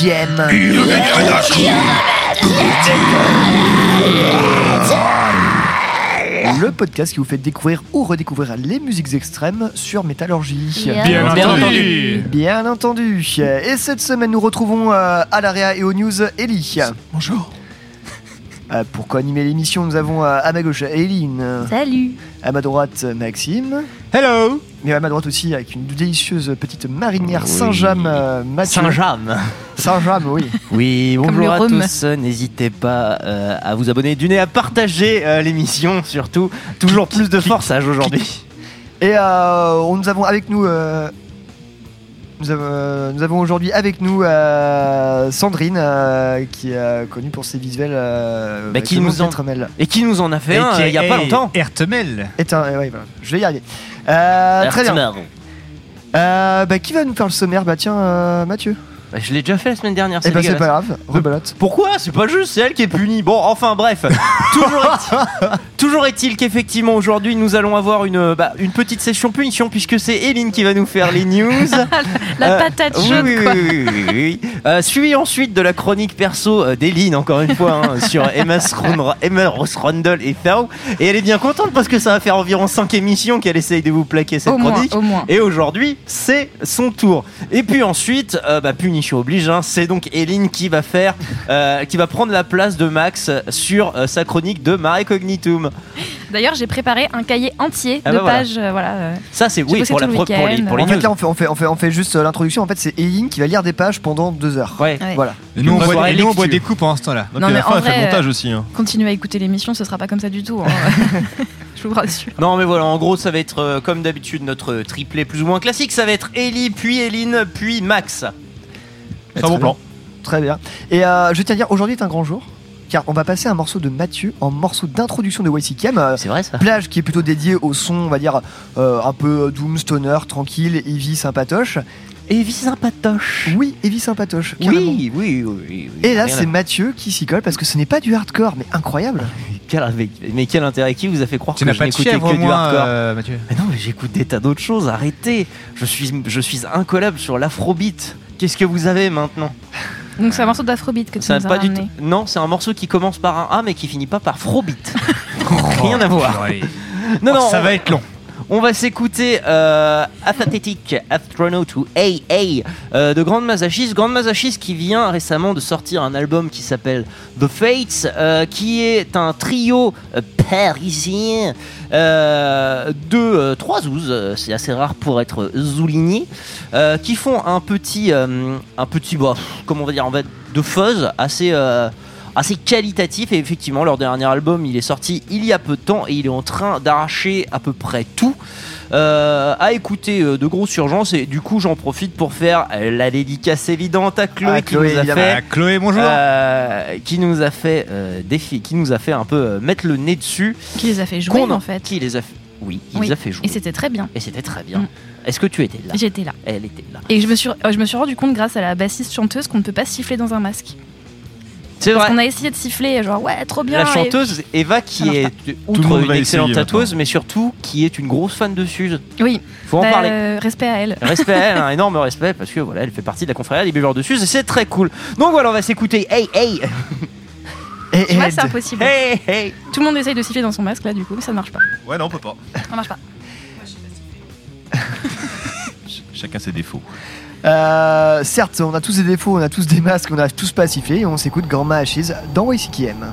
Le podcast qui vous fait découvrir ou redécouvrir les musiques extrêmes sur Métallurgie. Bien entendu. Bien entendu. Et cette semaine, nous retrouvons euh, à l'AREA et aux news Ellie. Bonjour. Euh, pour co-animer l'émission, nous avons euh, à ma gauche Eline, Salut à ma droite Maxime, Hello. Et à ma droite aussi avec une délicieuse petite marinière Saint-James euh, Mathieu. Saint-James. Saint-James, oui. Oui, bonjour à rhum. tous. N'hésitez pas euh, à vous abonner du nez, à partager euh, l'émission surtout. Toujours plus de forçage aujourd'hui. Et euh, on- nous avons avec nous. euh, nous avons, nous avons aujourd'hui avec nous euh, Sandrine, euh, qui est euh, connue pour ses visuels. Euh, Bah, qui nous en-. Et qui nous en a fait un euh, il y a pas longtemps Ertemel. Et un- ouais, voilà, je vais y arriver. Euh, très bien. Euh, bah, qui va nous faire le sommaire? Bah tiens, euh, Mathieu. Bah, je l'ai déjà fait la semaine dernière. Eh bah c'est dégueulasse. pas grave, rebelote. Pourquoi C'est pas juste, c'est elle qui est punie. Bon, enfin bref. toujours est-il, toujours est-il qu'effectivement aujourd'hui nous allons avoir une, bah, une petite session punition puisque c'est Eline qui va nous faire les news. La Euh, patate oui, chaude, oui, quoi. oui, oui, oui, oui, oui. Euh, suivi ensuite de la chronique perso euh, d'Eline, encore une fois, hein, sur Emma, Emma Ross Rundle et Thao. Et elle est bien contente parce que ça va faire environ 5 émissions qu'elle essaye de vous plaquer cette Au moins, chronique. au moins. Et aujourd'hui, c'est son tour. Et puis ensuite, euh, bah, punition oblige, hein, c'est donc Eline qui va faire, euh, qui va prendre la place de Max sur euh, sa chronique de Mare Cognitum. D'ailleurs, j'ai préparé un cahier entier Ah de bah voilà. pages. euh, voilà. euh. Ça, c'est oui bossé pour, la tout le pro- pour les, week-end. pour les En fait news. là on fait, on fait, on fait, on fait juste euh, l'introduction. En fait c'est Eileen qui va lire des pages pendant deux heures. Ouais. Ouais. Voilà. Et nous, on Une boit, soirée et nous, on boit lecture. des coups pendant ce temps-là. Non, mais en vrai, euh, montage aussi. Hein. continuez à écouter l'émission, ce sera pas comme ça du tout. hein. Je vous rassure. Non mais voilà, en gros ça va être euh, comme d'habitude notre triplé plus ou moins classique, ça va être Ellie, puis Eline, puis Max. Très bon bien. plan. Très bien. Et euh, je tiens à dire, aujourd'hui est un grand jour. Car on va passer un morceau de Mathieu en morceau d'introduction de YCKM. euh, C'est vrai ça plage qui est plutôt dédié au son, on va dire, euh, un peu doom, stoner, tranquille, heavy, sympatoche. Evie sympatoche. Oui, heavy, sympatoche. Oui, oui, oui, oui. Et là, c'est Mathieu qui s'y colle parce que ce n'est pas du hardcore, mais incroyable. Quel- mais, mais quel intérêt qui vous a fait croire Tu que n'as je n'écoutais que du hardcore euh, Mathieu Mais non, mais j'écoute des tas d'autres choses, arrêtez Je suis, je suis incollable sur l'afrobeat. Qu'est-ce que vous avez maintenant Donc, c'est un morceau d'Afrobeat que tu Ça nous as pas du ramené. tout. Non, c'est un morceau qui commence par un A mais qui finit pas par frobeat. Rien à voir. Allez. Non, non, ça on- va être long. On va s'écouter euh, Apathetic Astronaut ou AA euh, de Grand Mazachis. Grand Mazachis qui vient récemment de sortir un album qui s'appelle The Fates, euh, qui est un trio euh, parisien de trois zouzes, c'est assez rare pour être souligné, qui font un petit, un petit, bah, comment on va dire, en fait, de fuzz assez. Assez qualitatif et effectivement leur dernier album il est sorti il y a peu de temps et il est en train d'arracher à peu près tout euh, à écouter euh, de grosses urgences et du coup j'en profite pour faire euh, la dédicace évidente à Chloé qui Chloé, nous a fait Chloé, bonjour. euh, qui nous a fait euh, défi qui nous a fait un peu euh, mettre le nez dessus Qui les a fait jouer, en fait. qui les a fait oui il Oui. les a fait jouer Et c'était très bien. et c'était très bien Mm. est-ce que tu étais là? J'étais là. elle était là Et je me, suis, je me suis rendu compte grâce à la bassiste chanteuse qu'on ne peut pas siffler dans un masque. C'est Parce vrai qu'on a essayé de siffler, genre ouais, trop bien. la et- chanteuse Eva qui est outre une excellente essayer tatoueuse mais surtout qui est une grosse fan de Suze Oui, faut en bah, parler euh, respect à elle. Respect à elle, un énorme respect parce que voilà, elle fait partie de la confrérie des buveurs de Suze et c'est très cool. Donc voilà, on va s'écouter Hey Hey Tu vois, c'est impossible. Hey Hey. Tout le monde essaye de siffler dans son masque là, du coup, mais ça ne marche pas. Ouais, non, on peut pas. Ça marche pas. Ch- Chacun ses défauts. Euh, certes, on a tous des défauts, on a tous des masques, on a tous pas sifflé, et on s'écoute Grandma Ashes dans YCKM.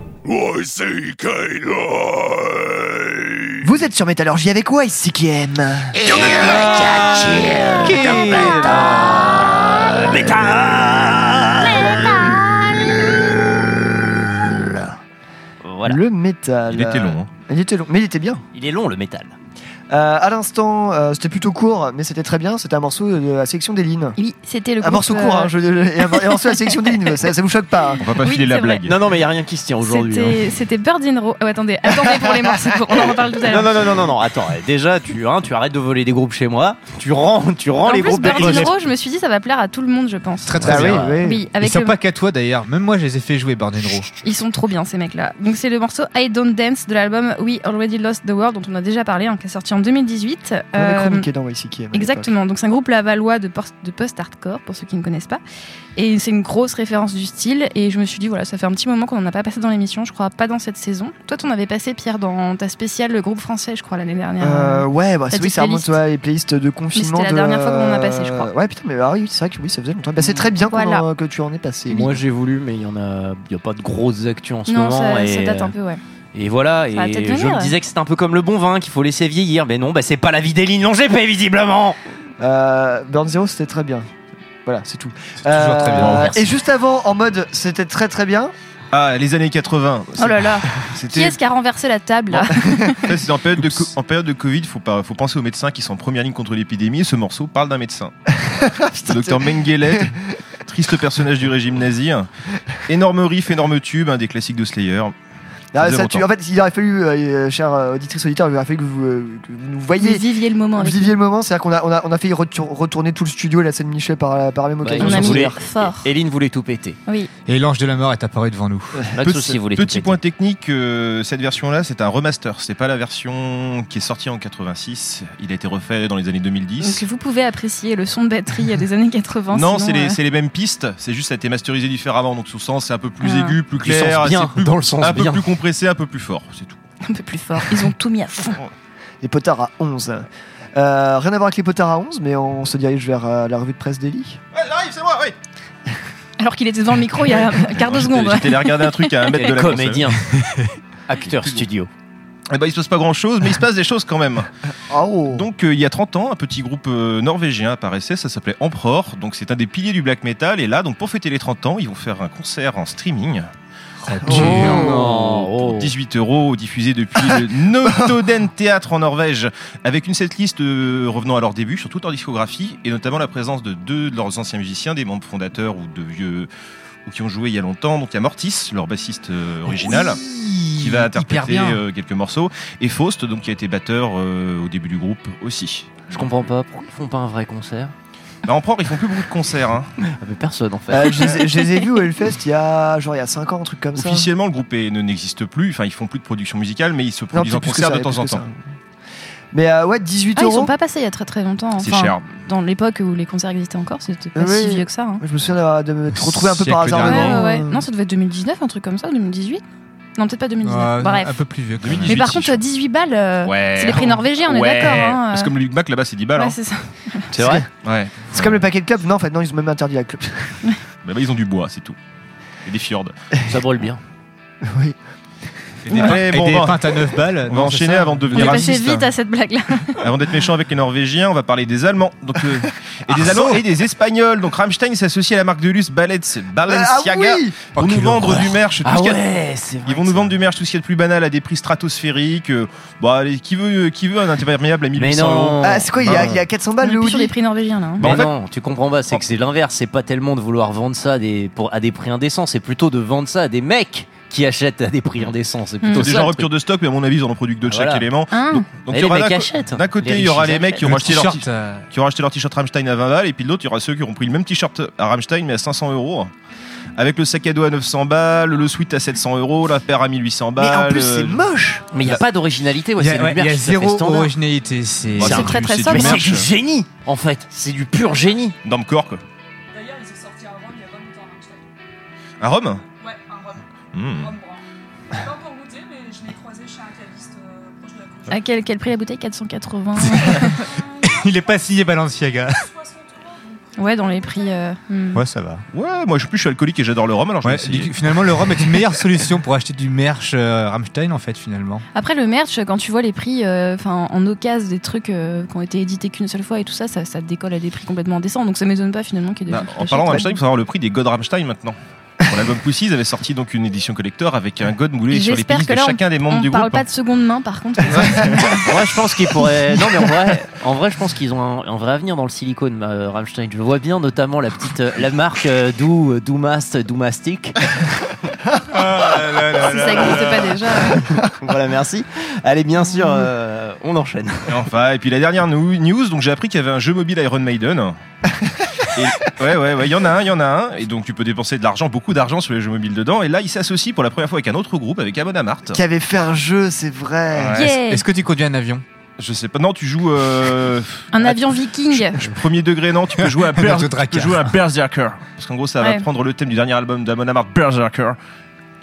Vous êtes sur Métallurgie avec YCKM. Voilà. Le métal. Il était long, hein. Il était long, mais il était bien. Il est long le métal. Euh, à l'instant, euh, c'était plutôt court, mais c'était très bien. C'était un morceau de la section des lignes. Oui, c'était le Un morceau court, euh, hein, je- et un, et un morceau de la section des lignes. Ça, ça vous choque pas hein. On va pas Oui, filer la vrai. blague. Non, non, mais il n'y a rien qui se tient aujourd'hui. hein. C'était c'était Bird in Row. Oh, attendez, attendez pour les morceaux. On en reparle tout à l'heure. non, non, non, non, non, attends, eh, déjà, tu, hein, tu arrêtes de voler des groupes chez moi, tu rends, tu rends En les plus, groupes Bird in Row, je me suis dit, ça va plaire à tout le monde, je pense. Très très Ah bien. oui, oui. Oui, Ils avec sont le- pas qu'à toi d'ailleurs. Même moi, je les ai fait jouer Burden Row. Ils sont trop bien ces mecs-là. Donc c'est le morceau I Don't Dance de l'album We Already Lost the World dont on a déjà parlé, hein, qui est sorti en 2018. On avait chroniqué dans YCKM. Exactement, donc c'est un groupe lavallois de, post- de post-hardcore pour ceux qui ne connaissent pas. Et c'est une grosse référence du style. Et je me suis dit, voilà, ça fait un petit moment qu'on n'en a pas passé dans l'émission, je crois pas dans cette saison. Toi, t'en avais passé, Pierre, dans ta spéciale le groupe français, je crois, l'année dernière. Euh, ouais, bah, oui, ça remonte les playlists de confinement. c'était la de, dernière fois qu'on en a passé, je crois. Ouais, putain, mais ah oui, c'est vrai que oui, ça faisait longtemps. Bah, c'est très bien en- que tu en aies passé. Moi j'ai voulu, mais il y en a, il y a pas de grosses actus en ce non, moment. ça, et, ça date un peu, ouais. Et voilà, et je venir. me disais que c'était un peu comme le bon vin, qu'il faut laisser vieillir. Mais non, bah c'est pas la vie des lignes longues GP, visiblement Euh, Burn Zero, c'était très bien. Voilà, c'est tout. toujours très bien. Euh, et juste avant, en mode, c'était très très bien. Ah, les années 80. Oh là là. Qui est-ce qui a renversé la table là c'est en période de co- en période de Covid, faut pas, faut penser aux médecins qui sont en première ligne contre l'épidémie. Et ce morceau parle d'un médecin, le docteur Mengele, triste personnage du régime nazi. Énorme riff, énorme tube, un des classiques de Slayer. Ah, ça. En fait, il aurait fallu, euh, chère euh, auditrice auditeur, il aurait fallu que vous, euh, que vous nous Vous voyez. viviez le moment. Vous viviez le moment, c'est-à-dire qu'on a, on a, on a failli retour- retourner tout le studio et la scène Michel par, par la même Bah, occasion. On a mis fort. Eline voulait tout péter. Oui. Et l'ange de la mort est apparu devant nous. Pas de tout petit péter. point technique, euh, cette version-là, c'est un remaster. C'est pas la version qui est sortie en 86. Il a été refait dans les années 2010. Donc vous pouvez apprécier le son de batterie des années 80. non, c'est les, euh, c'est les mêmes pistes. C'est juste ça a été masterisé différemment. Donc son sens c'est un peu plus Ah. aigu, plus Du clair, sens bien, plus- dans le sens un peu bien. plus compressé, un peu plus fort. C'est tout. un peu plus fort. Ils ont tout mis à fond. Les potards à 11. Euh, rien à voir avec les potards à 11, mais on se dirige vers euh, la revue de presse d'Eli. Ouais, j'arrive, c'est moi, oui. Alors qu'il était devant le micro il y a un quart de seconde. J'étais allé regarder un truc à un mètre de la comédien. Acteur studio. Eh ben, il se passe pas grand chose, mais il se passe des choses quand même. Oh. Donc, euh, il y a 30 ans, un petit groupe euh, norvégien apparaissait, ça s'appelait Emperor. Donc, c'est un des piliers du black metal. Et là, donc, pour fêter les 30 ans, ils vont faire un concert en streaming. Non. Pour Oh. 18 euros, diffusé depuis le Notoden Théâtre en Norvège, avec une setlist euh, revenant à leur début sur toute leur discographie, et notamment la présence de deux de leurs anciens musiciens, des membres fondateurs ou de vieux ou qui ont joué il y a longtemps. Donc il y a Mortis, leur bassiste euh, original, qui va interpréter euh, quelques morceaux, et Faust, donc qui a été batteur euh, au début du groupe aussi. Je comprends pas, pourquoi ils font pas un vrai concert Bah, Emperor, ils font plus beaucoup de concerts. hein. Ah, mais personne en fait. Euh, je, les ai, je les ai vus au Hellfest il y a genre il y a 5 ans, un truc comme ça. Officiellement, le groupe ne n'existe plus. Enfin, ils font plus de production musicale, mais ils se Non, produisent en concert ça, de temps en temps. ça. Mais euh, ouais, 18 Ah, ils euros. sont pas passés il y a très très longtemps. C'est cher. Dans l'époque où les concerts existaient encore, c'était pas Oui. si vieux que ça. hein. Je me souviens de me retrouver un peu par hasard dernier. Ouais, devant. ouais, ouais. euh, Non, ça devait être 2019, un truc comme ça, 2018 Non, peut-être pas 2019. Ouais, Bref. Un peu plus vieux. quand même. 2018. Mais par si, contre, je- 18 balles, euh, Ouais. c'est les prix norvégiens, on est d'accord. Hein, Parce que comme le Big Mac là-bas, c'est 10 balles. ouais, hein. c'est ça. C'est vrai Ouais. C'est comme le paquet de club. Non, en fait, non, ils ont même interdit la club. Bah, bah, ils ont du bois, c'est tout. Et des fjords. Ça brûle bien. oui. Et des, Ouais, et bon, des on va- pintes à 9 balles. On va non, c'est enchaîner avant de On est devenir passé raciste. vite à cette blague-là. Avant d'être méchant avec les Norvégiens, on va parler des Allemands. Donc, euh, et des Ah, Allemands et des Espagnols. Donc Rammstein s'associe à la marque de luxe Balenciaga Ah oui pour Oh, nous vendre du merch. tout Ah ce qu'il y a- ouais, c'est vrai. Ils vont nous vendre du merch, tout ce qu'il y a de plus banal à des prix stratosphériques. Euh, Bon, allez, qui veut, qui veut un imperméable à Mais 1800 euros Ah, c'est quoi il y, a, il y a 400 On balles est le sur les prix norvégiens là. hein. Bah, Mais en fait- non, tu comprends pas, c'est que c'est l'inverse, c'est pas tellement de vouloir vendre ça à des, pour, à des prix indécents, c'est plutôt de vendre ça à des mecs qui achètent à des prix indécents. C'est plutôt C'est ça, déjà en le rupture de stock, mais à mon avis, ils en ont produit que deux de chaque voilà. élément. Ah. Donc, il y aura d'un achètent. d'un côté, il y aura les mecs qui auront Le acheté leur, t-shirt, euh, qui auront acheté leur t-shirt Rammstein à 20 balles, et puis de l'autre, il y aura ceux qui auront pris le même t-shirt à Rammstein, mais à 500 euros. Avec le sac à dos à 900 balles, le sweat à 700 euros, la paire à 1800 Mais balles. en plus, c'est euh, moche Mais il n'y a pas d'originalité, ouais, Il y a, ouais, y zéro standard. originalité. C'est Bah, très, très du Mais c'est du génie, en fait. C'est du pur génie. Normcore, quoi. D'ailleurs, il s'est sorti à Rome il y a pas longtemps, Rammstein. À Rome? Hmm. Brun. J'ai pas encore goûté, mais je l'ai croisé chez un caviste euh, proche de la côte. À quel, quel prix la bouteille? 480 Il est pas signé Balenciaga. Ouais, dans les prix. euh, hmm. Ouais, ça va. Ouais, moi je, plus, je suis alcoolique et j'adore le rhum, alors je Ouais, vais essayer. du- finalement, le rhum est une meilleure solution pour acheter du merch euh, Rammstein, en fait, finalement. Après, le merch, quand tu vois les prix euh, enfin en occasion des trucs euh, qui ont été édités qu'une seule fois et tout ça, ça, ça décolle à des prix complètement indécents. Donc ça m'étonne pas finalement qu'il y ait des Bah, gens qui en l'achètent. parlant de Ouais, Rammstein, il faut savoir le prix des God Rammstein maintenant. Pour l'album Pussy, ils avaient sorti donc une édition collector avec un God moulé sur les pénis que de chacun des membres On du parle groupe. pas de seconde main par contre. Moi, je pense qu'ils pourraient. Non, mais en vrai, en vrai, je pense qu'ils ont un, un vrai avenir dans le silicone, euh, Rammstein. Je vois bien, notamment la petite, euh, la marque euh, Do, Doomast, Doomastic. si ça n'existe pas déjà. voilà, merci. Allez, bien sûr, euh, on enchaîne. Et enfin, et puis la dernière news, donc j'ai appris qu'il y avait un jeu mobile Iron Maiden. Et- ouais, ouais, ouais, il y en a un, il y en a un. Et donc tu peux dépenser de l'argent, beaucoup d'argent sur les jeux mobiles dedans. Et là, il s'associe pour la première fois avec un autre groupe, avec Amon Amart. Qui avait fait un jeu, c'est vrai. Ouais. Yeah. Est-ce que tu conduis un avion? Je sais pas, non, tu joues. euh, Un à- avion viking. Premier degré, non, tu peux jouer à, Un Berz- bateau tu tracker. peux jouer à Berserker. Parce qu'en gros, ça va prendre le thème du dernier album d'Amon Amart, Berserker.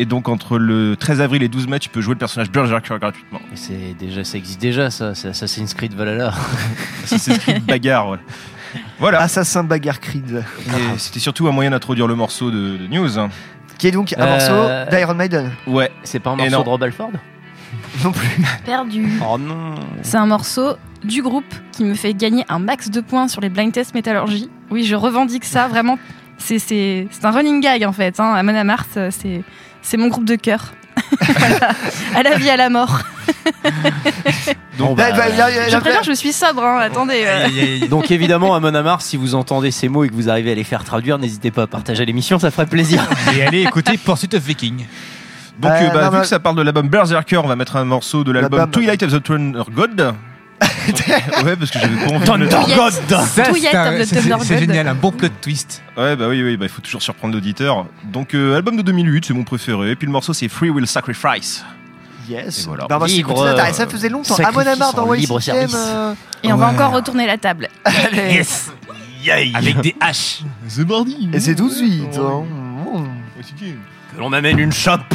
Et donc, entre le 13 avril et 12 mai, tu peux jouer le personnage Berserker gratuitement. Et c'est déjà, ça existe déjà, ça. C'est Assassin's Creed Valhalla. Assassin's Creed bagarre, ouais. Voilà. Assassin Bagarre Creed. Et c'était surtout un moyen d'introduire le morceau de, de news. hein. Qui est donc un Euh, morceau d'Iron Maiden. Ouais. C'est pas un morceau non. de Rob Alford Non plus. Perdu. Oh non. C'est un morceau du groupe qui me fait gagner un max de points sur les blind test métallurgie. Oui, je revendique ça vraiment. C'est c'est- c'est un running gag en fait. Hein. Amon Amarth, euh, c'est c'est mon groupe de cœur. À la vie, à la mort. Donc, Bah, bah, il a- il a Je fait- préviens, je suis sobre. hein. Attendez. euh. Donc évidemment, à Monamar, si vous entendez ces mots et que vous arrivez à les faire traduire, n'hésitez pas à partager l'émission, ça ferait plaisir. Et allez écouter Pursuit of Viking. Donc, Euh, euh, bah, non, vu mais- que ça parle de l'album Berserker, on va mettre un morceau de l'album L'album- Twilight of the Thunder God. Ouais, parce que j'avais pas envie de Thunder God Ça, c'est génial, un bon plot twist. Ouais, bah oui, oui, bah, il faut toujours surprendre l'auditeur. Donc, euh, album de 2008, c'est mon préféré. Et puis le morceau, c'est Free Will Sacrifice. Yes. Et voilà. Bah, c'est Libre, ça euh, faisait longtemps. Amon Amarth en dans libre YCM. service. euh, Et on va encore retourner la table. allez. Yes Avec des haches. C'est mardi. Et c'est tout de suite. hein. Mmh. Que l'on m'amène une chope.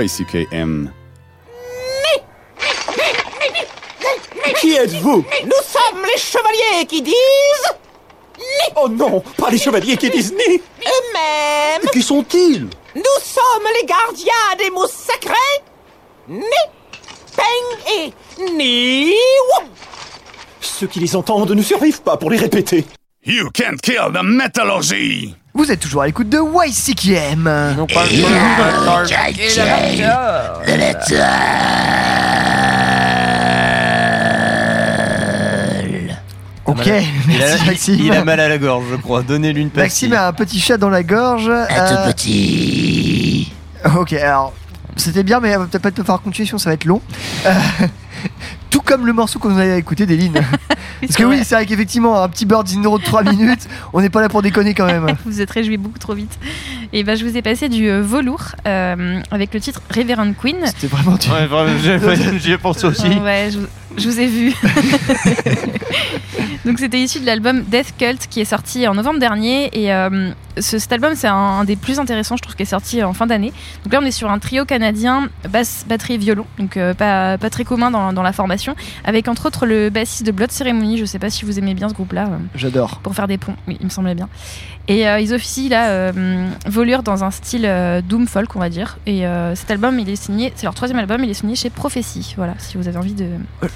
YCKM. Qui êtes-vous? Nous sommes les chevaliers qui disent Oh non, pas les chevaliers qui disent ni eux-mêmes. Qui sont-ils? Nous sommes les gardiens des mots sacrés. Ni, Peng et Ni. Ceux qui les entendent ne survivent pas pour les répéter. You can't kill the metallurgy! Vous êtes toujours à l'écoute de YCKM. Non pas Ok, il a, merci Maxime. il a mal à la gorge, je crois. Donnez-lui une pastille. Maxime a un petit chat dans la gorge. Un euh, tout petit. Ok, alors c'était bien, mais euh, peut-être pas te faire continuer sinon ça va être long. Euh, tout comme le morceau qu'on a écouté des lignes. Parce que oui, c'est vrai qu'effectivement, un petit bird d'inro de 3 minutes, on n'est pas là pour déconner quand même. vous êtes réjouis beaucoup trop vite. Et ben je vous ai passé du euh, velours euh, avec le titre Reverend Queen. C'était vraiment du. Ouais, vraiment, j'ai- j'y ai pensé aussi. Ouais, je, vous- je vous ai vu. Donc c'était issu de l'album Death Cult qui est sorti en novembre dernier et euh, ce- cet album c'est un, un des plus intéressants je trouve qui est sorti en fin d'année. Donc là on est sur un trio canadien basse, batterie violon donc euh, pas, pas très commun dans, dans la formation avec entre autres le bassiste de Blood Ceremony. Je sais pas si vous aimez bien ce groupe là. J'adore. Pour faire des ponts, oui il me semblait bien. Et euh, ils officient là euh, volure dans un style euh, doom folk on va dire. Et euh, cet album il est signé, c'est leur troisième album, il est signé chez Prophecy. Voilà si vous avez envie de.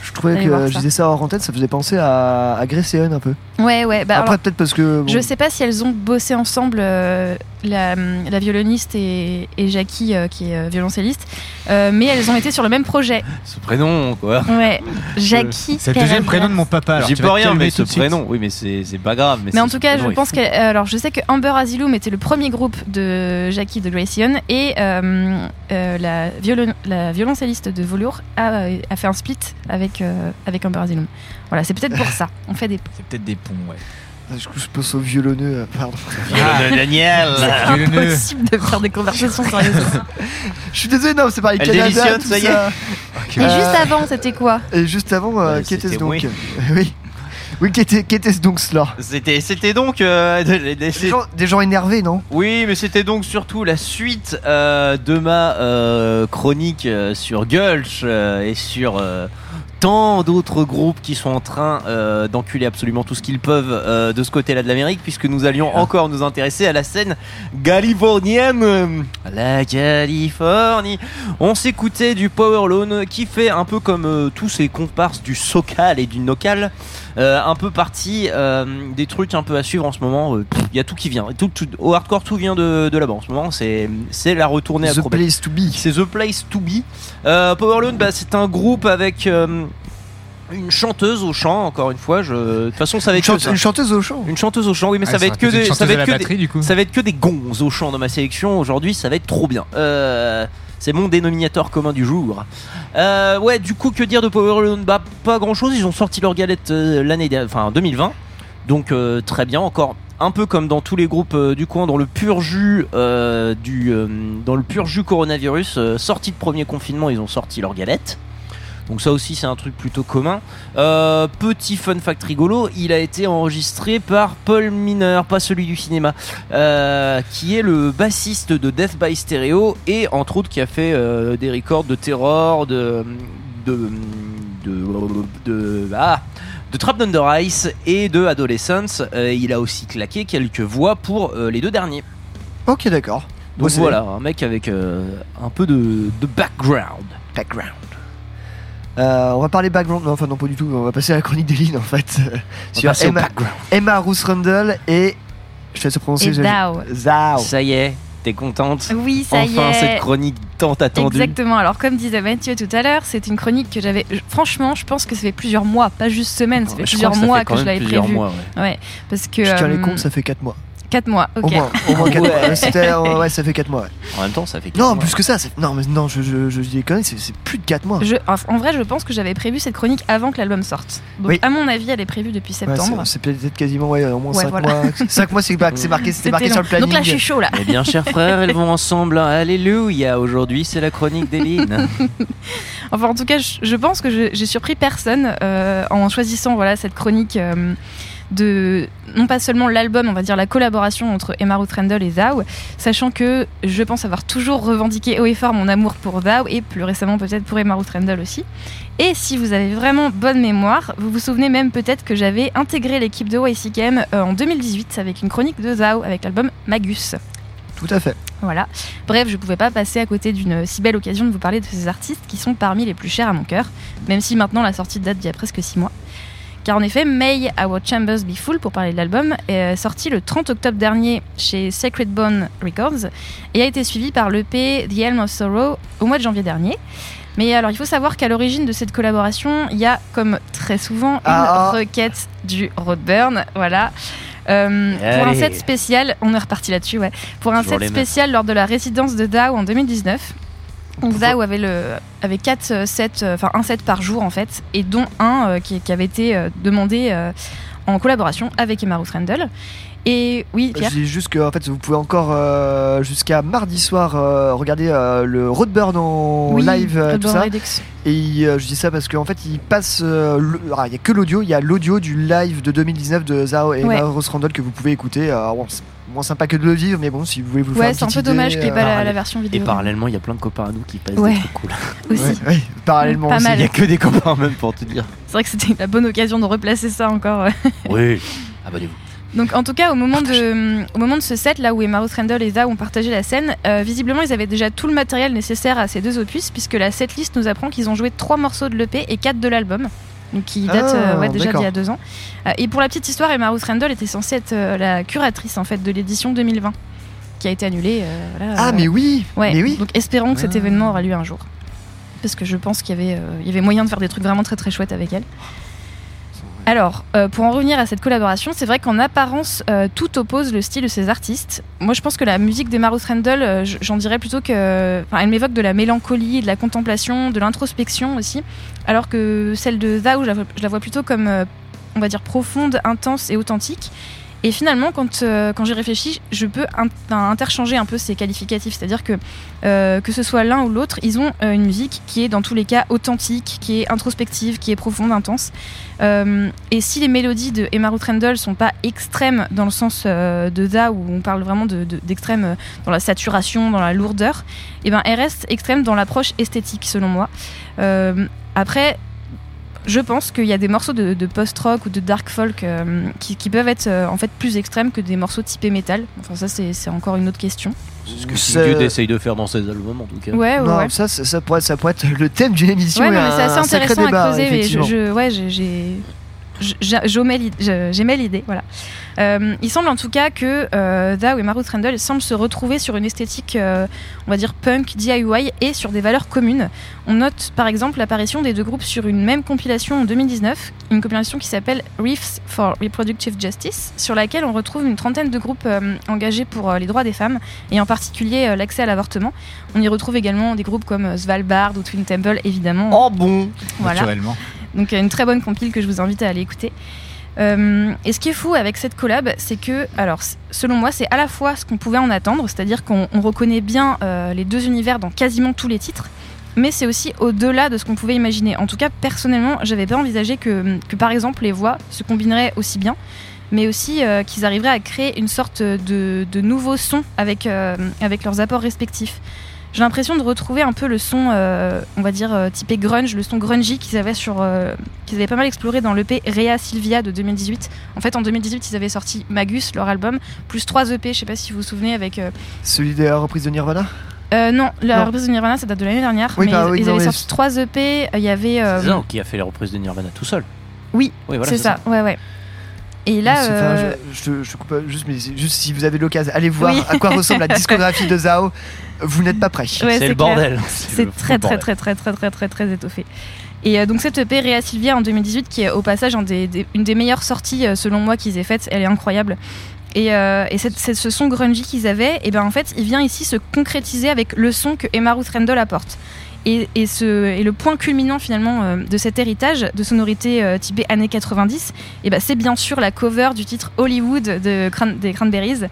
Je trouvais Allez que je disais ça en tête, ça faisait penser à, à Grayson un peu. Ouais, ouais. Bah, Après, alors, peut-être parce que. bon, Je sais pas si elles ont bossé ensemble, euh, la, la violoniste et, et Jackie, euh, qui est euh, violoncelliste, euh, mais elles ont été sur le même projet. Ce prénom, quoi. Ouais, Jackie. C'est le deuxième prénom de mon papa. J'y peux rien, mais ce prénom, oui, mais c'est c'est pas grave. Mais, Mais en tout cas, je pense que. Alors, je sais que Amber Asylum était le premier groupe de Jackie de Grayson et euh, euh, la, violon- la violoncelliste de Velour a, a fait un split avec, euh, avec Amber Asylum. Voilà, c'est peut-être pour ça. On fait des. C'est peut-être des ponts, ouais. Je, je pense au violonneux, euh, pardon. Violonneux Daniel. C'est Violonneux. impossible de faire des conversations sérieuses. Je suis désolé, non, c'est pareil. Elle Canada, démissionne, tout ça y est. Et juste avant, c'était quoi Et juste avant, euh, qu'était-ce donc oui. Oui. Oui, qu'était qu'était-ce donc cela C'était c'était donc. euh, de- de- des gens, des gens énervés, non Oui, mais c'était donc surtout la suite euh, de ma euh, chronique euh, sur Gulch euh, et sur euh, tant d'autres groupes qui sont en train euh, d'enculer absolument tout ce qu'ils peuvent euh, de ce côté-là de l'Amérique, puisque nous allions encore nous intéresser à la scène californienne. La Californie. On s'écoutait du Power Loan qui fait un peu comme euh, tous ces comparses du SoCal et du NoCal. Euh, un peu partie euh, des trucs un peu à suivre en ce moment. Il y a tout qui vient. Tout, tout- au hardcore, tout vient de, de là-bas en ce moment. C'est c'est la retournée à The place to be. C'est The Place to Be. Euh, Powerlone, bah, c'est un groupe avec euh, une chanteuse au chant. Encore une fois, je... de toute façon, ça va Une, être que chante- ça. une chanteuse au chant. Une chanteuse au chant, oui, mais Ah, ça va être que des, une ça va chanteuse être à que la des- batterie, du coup. ça va être que des gonzes au chant dans ma sélection. Aujourd'hui, ça va être trop bien. Euh, c'est mon dénominateur commun du jour. Euh, ouais, du coup, que dire de Powerlone Bah, pas grand chose. Ils ont sorti leur galette euh, l'année, enfin 2020. Donc euh, très bien, encore un peu comme dans tous les groupes euh, du coin, dans le pur jus du, dans le pur jus coronavirus, sorti de premier confinement, ils ont sorti leur galette. Donc ça aussi c'est un truc plutôt commun. Euh, petit fun fact rigolo, il a été enregistré par Paul Miner, pas celui du cinéma, euh, qui est le bassiste de Death by Stereo et entre autres qui a fait euh, des records de Terror, de de de, de, ah, de Trapped Under Ice et de Adolescence. Il a aussi claqué quelques voix pour les deux derniers. Ok, d'accord. Donc voilà, un mec avec un peu de, de background. Background. Euh, on va parler background, non, enfin non pas du tout, on va passer à la chronique des lignes en fait. Sur Emma. Emma Ruth Rundle et... Je te laisse prononcer. Zao. Zao. Ça y est, t'es contente Oui, ça y Enfin est. cette chronique tant attendue. Exactement. Alors, comme disait Mathieu tout à l'heure, c'est une chronique que j'avais. Franchement, je pense que ça fait plusieurs mois, pas juste semaines, ça fait je plusieurs crois que ça mois fait que je l'avais plusieurs prévu. mois, ouais. parce que. Je tiens les euh, comptes, ça fait 4 mois. 4 mois, ok. Au moins, au moins 4 Ouais. mois. C'était- euh, ouais, ça fait 4 mois. ouais. En même temps, ça fait. Non, plus que ça. c'est- Non, mais non, je, je, je dis des conneries, c'est c'est plus de 4 mois. Je- en en vrai, je pense que j'avais prévu cette chronique avant que l'album sorte. Donc, Oui. à mon avis, elle est prévue depuis Ouais, septembre. c'est- c'est peut-être quasiment ouais, au moins Ouais, 5 voilà. mois. 5 mois, c'est pas- c'est marqué, c'était C'était marqué sur le planning. Donc là, je suis chaud là. Eh bien, chers frères, elles vont ensemble. Alléluia. Aujourd'hui, c'est la chronique d'Eline. Enfin, en tout cas, je, je pense que je- j'ai surpris personne euh, en choisissant voilà cette chronique. euh, de non pas seulement l'album, on va dire la collaboration entre Emma Ruth Randall et Thou, sachant que je pense avoir toujours revendiqué haut et fort mon amour pour Thou et plus récemment peut-être pour Emma Ruth Randall aussi. Et si vous avez vraiment bonne mémoire, vous vous souvenez même peut-être que j'avais intégré l'équipe de YCKM euh, en 2018 avec une chronique de Thou avec l'album Magus. Tout à fait. Voilà. Bref, je pouvais pas passer à côté d'une si belle occasion de vous parler de ces artistes qui sont parmi les plus chers à mon cœur, même si maintenant la sortie date d'il y a presque 6 mois. Car en effet, May Our Chambers Be Full, pour parler de l'album, est sorti le 30 octobre dernier chez Sacred Bone Records et a été suivi par l'EP The Helm of Sorrow au mois de janvier dernier. Mais alors, il faut savoir qu'à l'origine de cette collaboration, il y a, comme très souvent, une Ah. requête du Roadburn. Voilà. Euh, pour un set spécial, on est reparti là-dessus, ouais. Pour un Toujours set spécial lors de la résidence de DAO en 2019. Donc avait, le, avait quatre euh, sets, euh, enfin un set par jour en fait, et dont un euh, qui, qui avait été demandé en collaboration avec Emma Ruth Randall. Et oui, Pierre Je dis juste que en fait, vous pouvez encore euh, jusqu'à mardi soir euh, regarder euh, le Roadburn en Oui, live, euh, tout ça. Redux. Et euh, je dis ça parce qu'en fait, il passe. euh, ah, Il y a que l'audio. Il y a l'audio du live de 2019 de Zao et Ouais. Emma Rose Randall que vous pouvez écouter. Bon, c'est moins sympa que de le vivre, mais bon, si vous voulez vous faire Ouais, une c'est un peu dommage qu'il n'y ait pas euh, la, la version Et vidéo. parallèlement, il y a plein de copains à nous qui passent Ouais. des trucs cool. Aussi. Ouais, ouais, parallèlement. Il y a que des copains même pour te dire. C'est vrai que c'était la bonne occasion de replacer ça encore. euh. Oui, abonnez-vous. Donc en tout cas, au moment de, au moment de ce set, là où Emma Ruth Randall et Zao ont partagé la scène, euh, visiblement ils avaient déjà tout le matériel nécessaire à ces deux opus, puisque la setlist nous apprend qu'ils ont joué trois morceaux de l'EP et quatre de l'album. Donc qui date Ah, euh, ouais, déjà d'il y a deux ans. Euh, et pour la petite histoire, Emma Ruth Randall était censée être euh, la curatrice en fait de l'édition 2020, qui a été annulée. euh, voilà, Ah, euh, mais oui Ouais, Mais oui donc espérons que cet Ah. événement aura lieu un jour. Parce que je pense qu'il y, avait, euh, il y avait moyen de faire des trucs vraiment très très chouettes avec elle. Alors, euh, pour en revenir à cette collaboration, c'est vrai qu'en apparence, euh, tout oppose le style de ces artistes. Moi, je pense que la musique d'Emma Ruth Randall, euh, j'en dirais plutôt que. elle m'évoque de la mélancolie, de la contemplation, de l'introspection aussi. Alors que celle de Zao, je la vois, plutôt comme, on va dire, profonde, intense et authentique. Et finalement, quand, euh, quand j'y réfléchis, je peux interchanger un peu ces qualificatifs. C'est-à-dire que euh, que ce soit l'un ou l'autre, ils ont euh, une musique qui est dans tous les cas authentique, qui est introspective, qui est profonde, intense. Et si les mélodies de Emma Ruth Randall sont pas extrêmes dans le sens de Da, où on parle vraiment de- de- d'extrême dans la saturation, dans la lourdeur, et ben elles restent extrêmes dans l'approche esthétique, selon moi. Après, je pense qu'il y a des morceaux de, de post-rock ou de dark folk euh, qui, qui peuvent être euh, en fait plus extrêmes que des morceaux typés métal. Enfin, ça, c'est encore une autre question. C'est ce que Dude essaye de faire dans ses albums en tout cas. Ouais, ouais, non, ouais. ça, ça, ça pourrait, ça pourrait être le thème d'une émission. Ouais, c'est assez intéressant débat, à creuser, mais je, je- ouais, j'ai- j'aimais l'idée- voilà. Euh, il semble en tout cas que euh, et Maruth Randall semblent se retrouver sur une esthétique, euh, on va dire punk, DIY et sur des valeurs communes. On note par exemple l'apparition des deux groupes sur une même compilation en 2019, une compilation qui s'appelle Reefs for Reproductive Justice, sur laquelle on retrouve une trentaine de groupes euh, engagés pour les droits des femmes et en particulier l'accès à l'avortement. On y retrouve également des groupes comme Svalbard ou Twin Temple, évidemment. Oh bon Voilà. Naturellement. Donc euh, une très bonne compile que je vous invite à aller écouter. Euh, et ce qui est fou avec cette collab, c'est que, alors, selon moi, c'est à la fois ce qu'on pouvait en attendre, c'est-à-dire qu'on on reconnaît bien euh, les deux univers dans quasiment tous les titres, mais c'est aussi au-delà de ce qu'on pouvait imaginer. En tout cas, personnellement, j'avais pas envisagé que, que, par exemple, les voix se combineraient aussi bien, mais aussi qu'ils arriveraient à créer une sorte de, de nouveau son avec, avec leurs apports respectifs. J'ai l'impression de retrouver un peu le son, euh, on va dire, euh, typé grunge, le son grungy qu'ils avaient, sur, euh, qu'ils avaient pas mal exploré dans l'EP Rea Silvia de 2018. En fait, en 2018, ils avaient sorti Magus, leur album, plus trois EP, je sais pas si vous vous souvenez, avec. euh, Celui de la reprise de Nirvana euh, non, la Non. reprise de Nirvana, ça date de l'année dernière. Oui, mais bah ils, oui, ils non, avaient sorti c'est- trois EP. Il y avait. euh, C'est qui a fait les reprises de Nirvana tout seul. oui, Oui, voilà, c'est c'est ça. Ouais, ouais. Et là. Enfin, je, je, je coupe juste, mais juste si vous avez l'occasion, allez voir Oui. à quoi ressemble la discographie de Zao. Vous n'êtes pas prêts. Ouais, C'est le bordel. C'est très, très, très, très, très, très, très, très étoffé. Et euh, donc cette EP Rea Silvia en 2018, qui est au passage un des- des- une des meilleures sorties euh, selon moi qu'ils aient faites, elle est incroyable. Et, euh, et cette- c'est ce son grungy qu'ils avaient, et ben en fait, il vient ici se concrétiser avec le son que Emma Ruth Randall apporte. Et, et, ce, et le point culminant finalement euh, de cet héritage de sonorité euh, typée années 90, et ben c'est bien sûr la cover du titre Hollywood de Cran- des Cranberries,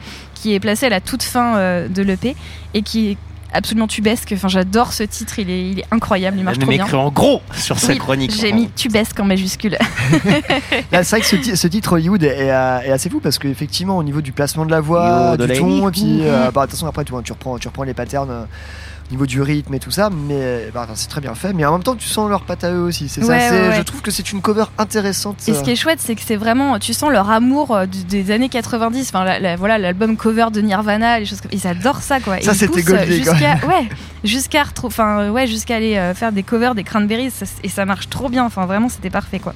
qui est placée à la toute fin euh, de l'EP et qui absolument tubesque. Enfin, j'adore ce titre, il est, il est incroyable, il marche trop bien. en gros sur sa Oui, chronique. J'ai mis tubesque en majuscule. C'est vrai que ce, ti- ce titre Hollywood est, est assez fou parce qu'effectivement, au niveau du placement de la voix, Yo, du de ton, et puis euh, bah, attention, après, tu, vois, tu, reprends, tu reprends les patterns euh, niveau du rythme et tout ça, mais bah, c'est très bien fait. Mais en même temps, tu sens leur patte à eux aussi. C'est ça, Ouais, ouais. Je trouve que c'est une cover intéressante. Et ce qui est chouette, c'est que c'est vraiment, tu sens leur amour euh, des années 90. Enfin, la- la- voilà, l'album cover de Nirvana, les choses comme. Ils adorent ça, quoi. Ça, c'était euh. Jusqu'à, ouais, jusqu'à enfin, euh, ouais, jusqu'à aller euh, faire des covers des Cranberries, ça- et ça marche trop bien. Enfin, vraiment, c'était parfait, quoi.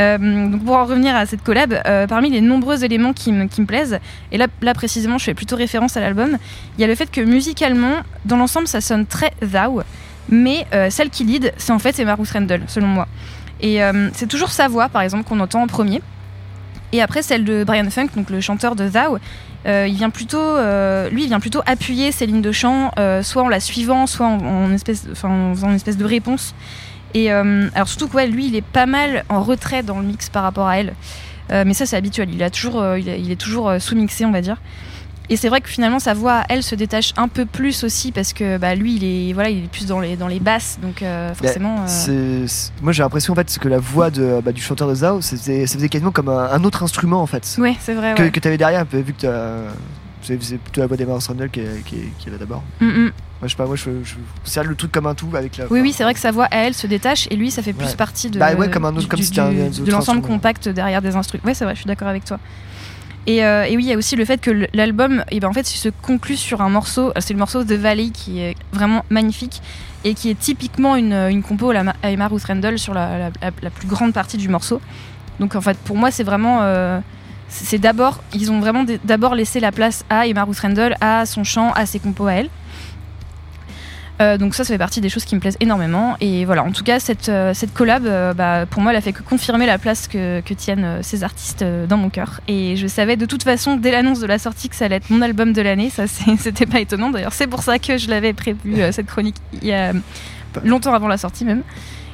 Euh, donc pour en revenir à cette collab, euh, parmi les nombreux éléments qui me, plaisent, et là, précisément je fais plutôt référence à l'album, il y a le fait que musicalement, dans l'ensemble ça sonne très thou, mais euh, celle qui lead, c'est en fait Emma Ruth Randall, selon moi. Et c'est toujours sa voix, par exemple, qu'on entend en premier. Et après celle de Brian Funk, donc le chanteur de Thou, il vient plutôt, lui, il vient plutôt appuyer ses lignes de chant, soit en la suivant, soit en, espèce, en faisant une espèce de réponse. Et euh, alors surtout que ouais, lui, il est pas mal en retrait dans le mix par rapport à elle. Euh, mais ça, c'est habituel. Il, a toujours, euh, il, est, il est toujours sous-mixé, on va dire. Et c'est vrai que finalement, sa voix, elle, se détache un peu plus aussi parce que bah, lui, il est, voilà, il est plus dans les, dans les basses. Donc euh, forcément. C'est- c'est- Moi j'ai l'impression en fait que la voix de, bah, du chanteur de Zao, c'était- ça faisait quasiment comme un, un autre instrument en fait. Ouais, c'est vrai. Que, ouais. tu avais derrière, un peu, vu que c'est c'est plutôt la voix d'Emma Randall qui, est- qui, qui est là d'abord. Mm, mm. Moi je sais pas, moi je, je le truc comme un tout avec la. Oui, oui, c'est vrai que sa voix à elle se détache et lui, ça fait plus Ouais. partie de, Bah ouais, comme un autre- du- comme du- si c'était un- du- un de l'ensemble compact derrière des instruments. Ouais, c'est vrai, je suis d'accord avec toi. Et, euh, et oui, il y a aussi le fait que l'album, eh ben, en fait, se conclut sur un morceau. euh, C'est le morceau The Valley qui est vraiment magnifique et qui est typiquement une, une compo à Emma Ruth Randall sur la, la- la- la plus grande partie du morceau. Donc en fait, pour moi, c'est vraiment. euh, c'est d'abord, ils ont vraiment d'abord laissé la place à Emma Ruth Randall, à son chant, à ses compos à elle. Euh, donc ça, ça fait partie des choses qui me plaisent énormément. Et voilà, en tout cas, cette, euh, cette collab, euh, bah, pour moi, elle a fait que confirmer la place que, que tiennent ces artistes dans mon cœur. Et je savais de toute façon, dès l'annonce de la sortie, que ça allait être mon album de l'année. Ça, c'était pas étonnant. D'ailleurs, c'est pour ça que je l'avais prévu, cette chronique, il y a longtemps avant la sortie même.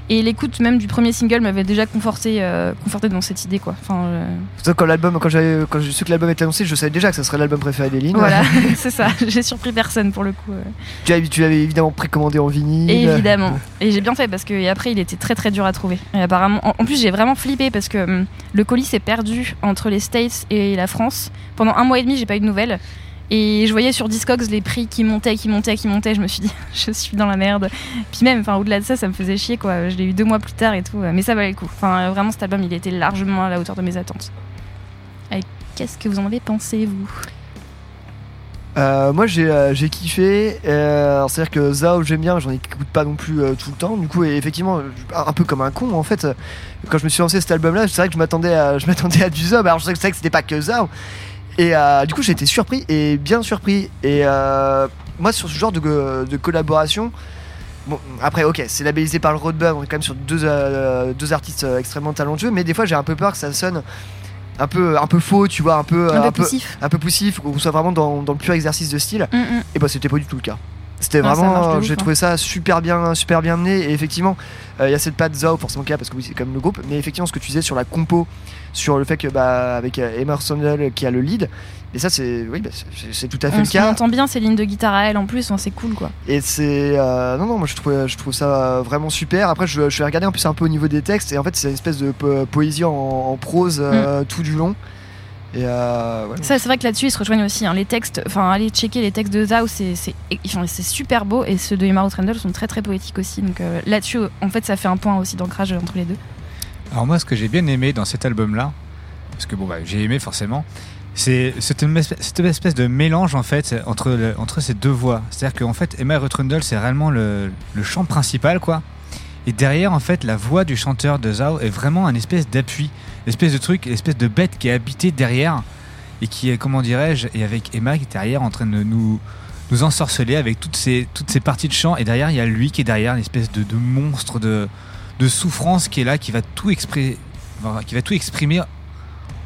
Et l'écoute même du premier single m'avait déjà conforté, euh, conforté dans cette idée, quoi. Enfin, euh, quand l'album, quand quand j'ai su que l'album était annoncé, je savais déjà que ça serait l'album préféré d'Eline. voilà, c'est ça. J'ai surpris personne pour le coup. euh. tu l'avais, tu évidemment précommandé en vinyle. Évidemment. Et j'ai bien fait parce que et après il était très très dur à trouver. Et apparemment, en, en plus j'ai vraiment flippé parce que hum, le colis s'est perdu entre les States et la France. Pendant un mois et demi, j'ai pas eu de nouvelles. Et je voyais sur Discogs les prix qui montaient, qui montaient, qui montaient. Je me suis dit, je suis dans la merde. Puis même, au-delà de ça, ça me faisait chier quoi. Je l'ai eu deux mois plus tard et tout. Mais ça valait le coup. Enfin vraiment, cet album, il était largement à la hauteur de mes attentes. Qu'est-ce que vous en avez pensé vous? Euh, moi j'ai, euh, kiffé. Euh, c'est-à-dire que Zao j'aime bien, j'en écoute pas non plus tout le temps. Du coup, effectivement, un peu comme un con en fait. Quand je me suis lancé cet album-là, c'est vrai que je m'attendais à, à du Zao. Alors je savais que c'était pas que Zao. Et euh, du coup, j'ai été surpris et bien surpris. Et euh, moi, sur ce genre de, de collaboration, bon, après, ok, c'est labellisé par le Roadburn, on est quand même sur deux, euh, deux artistes euh, extrêmement talentueux, mais des fois, j'ai un peu peur que ça sonne un peu, un peu faux, tu vois, un peu, Un euh, peu poussif. un peu poussif, qu'on soit vraiment dans, dans le pur exercice de style. Mm, mm. Et bah, c'était pas du tout le cas. C'était Ah, vraiment, j'ai hein. trouvé ça super bien, super bien mené. Et effectivement, euh, il y a cette patte Zao forcément qu'il y a parce que oui, c'est comme le groupe. Mais effectivement, ce que tu disais sur la compo, sur le fait que bah avec euh, Emma Sandel qui a le lead, et ça c'est, oui, bah, c'est- tout à fait On le s- on cas. entend bien ces lignes de guitare à elle en plus. enfin, c'est cool quoi. Et c'est euh, non non moi je trouve je trouve ça vraiment super. Après je, je vais regarder un peu un peu au niveau des textes et en fait c'est une espèce de po- poésie en, en prose euh, tout du long. Et euh, ouais. Ça, c'est vrai que là-dessus, ils se rejoignent aussi. hein. Les textes, enfin, allez checker les textes de Zao, c'est super beau. Et ceux de Emma Randall sont très très poétiques aussi. Donc euh, là-dessus, en fait, ça fait un point aussi d'ancrage entre les deux. Alors moi, ce que j'ai bien aimé dans cet album-là, parce que bon, bah, j'ai aimé forcément, c'est cette espèce, de mélange en fait entre, entre ces deux voix. C'est-à-dire qu'en fait, Emma Rutrundle, c'est réellement le, le chant principal, quoi. Et derrière, en fait, la voix du chanteur de Zao est vraiment un espèce d'appui, espèce de truc, espèce de bête qui est habité derrière et qui est, comment dirais-je, et avec Emma qui est derrière en train de nous nous ensorceler avec toutes ces, toutes ces parties de chant. Et derrière, il y a lui qui est derrière, une espèce de, de monstre de, de souffrance qui est là, qui va tout, enfin, qui va tout exprimer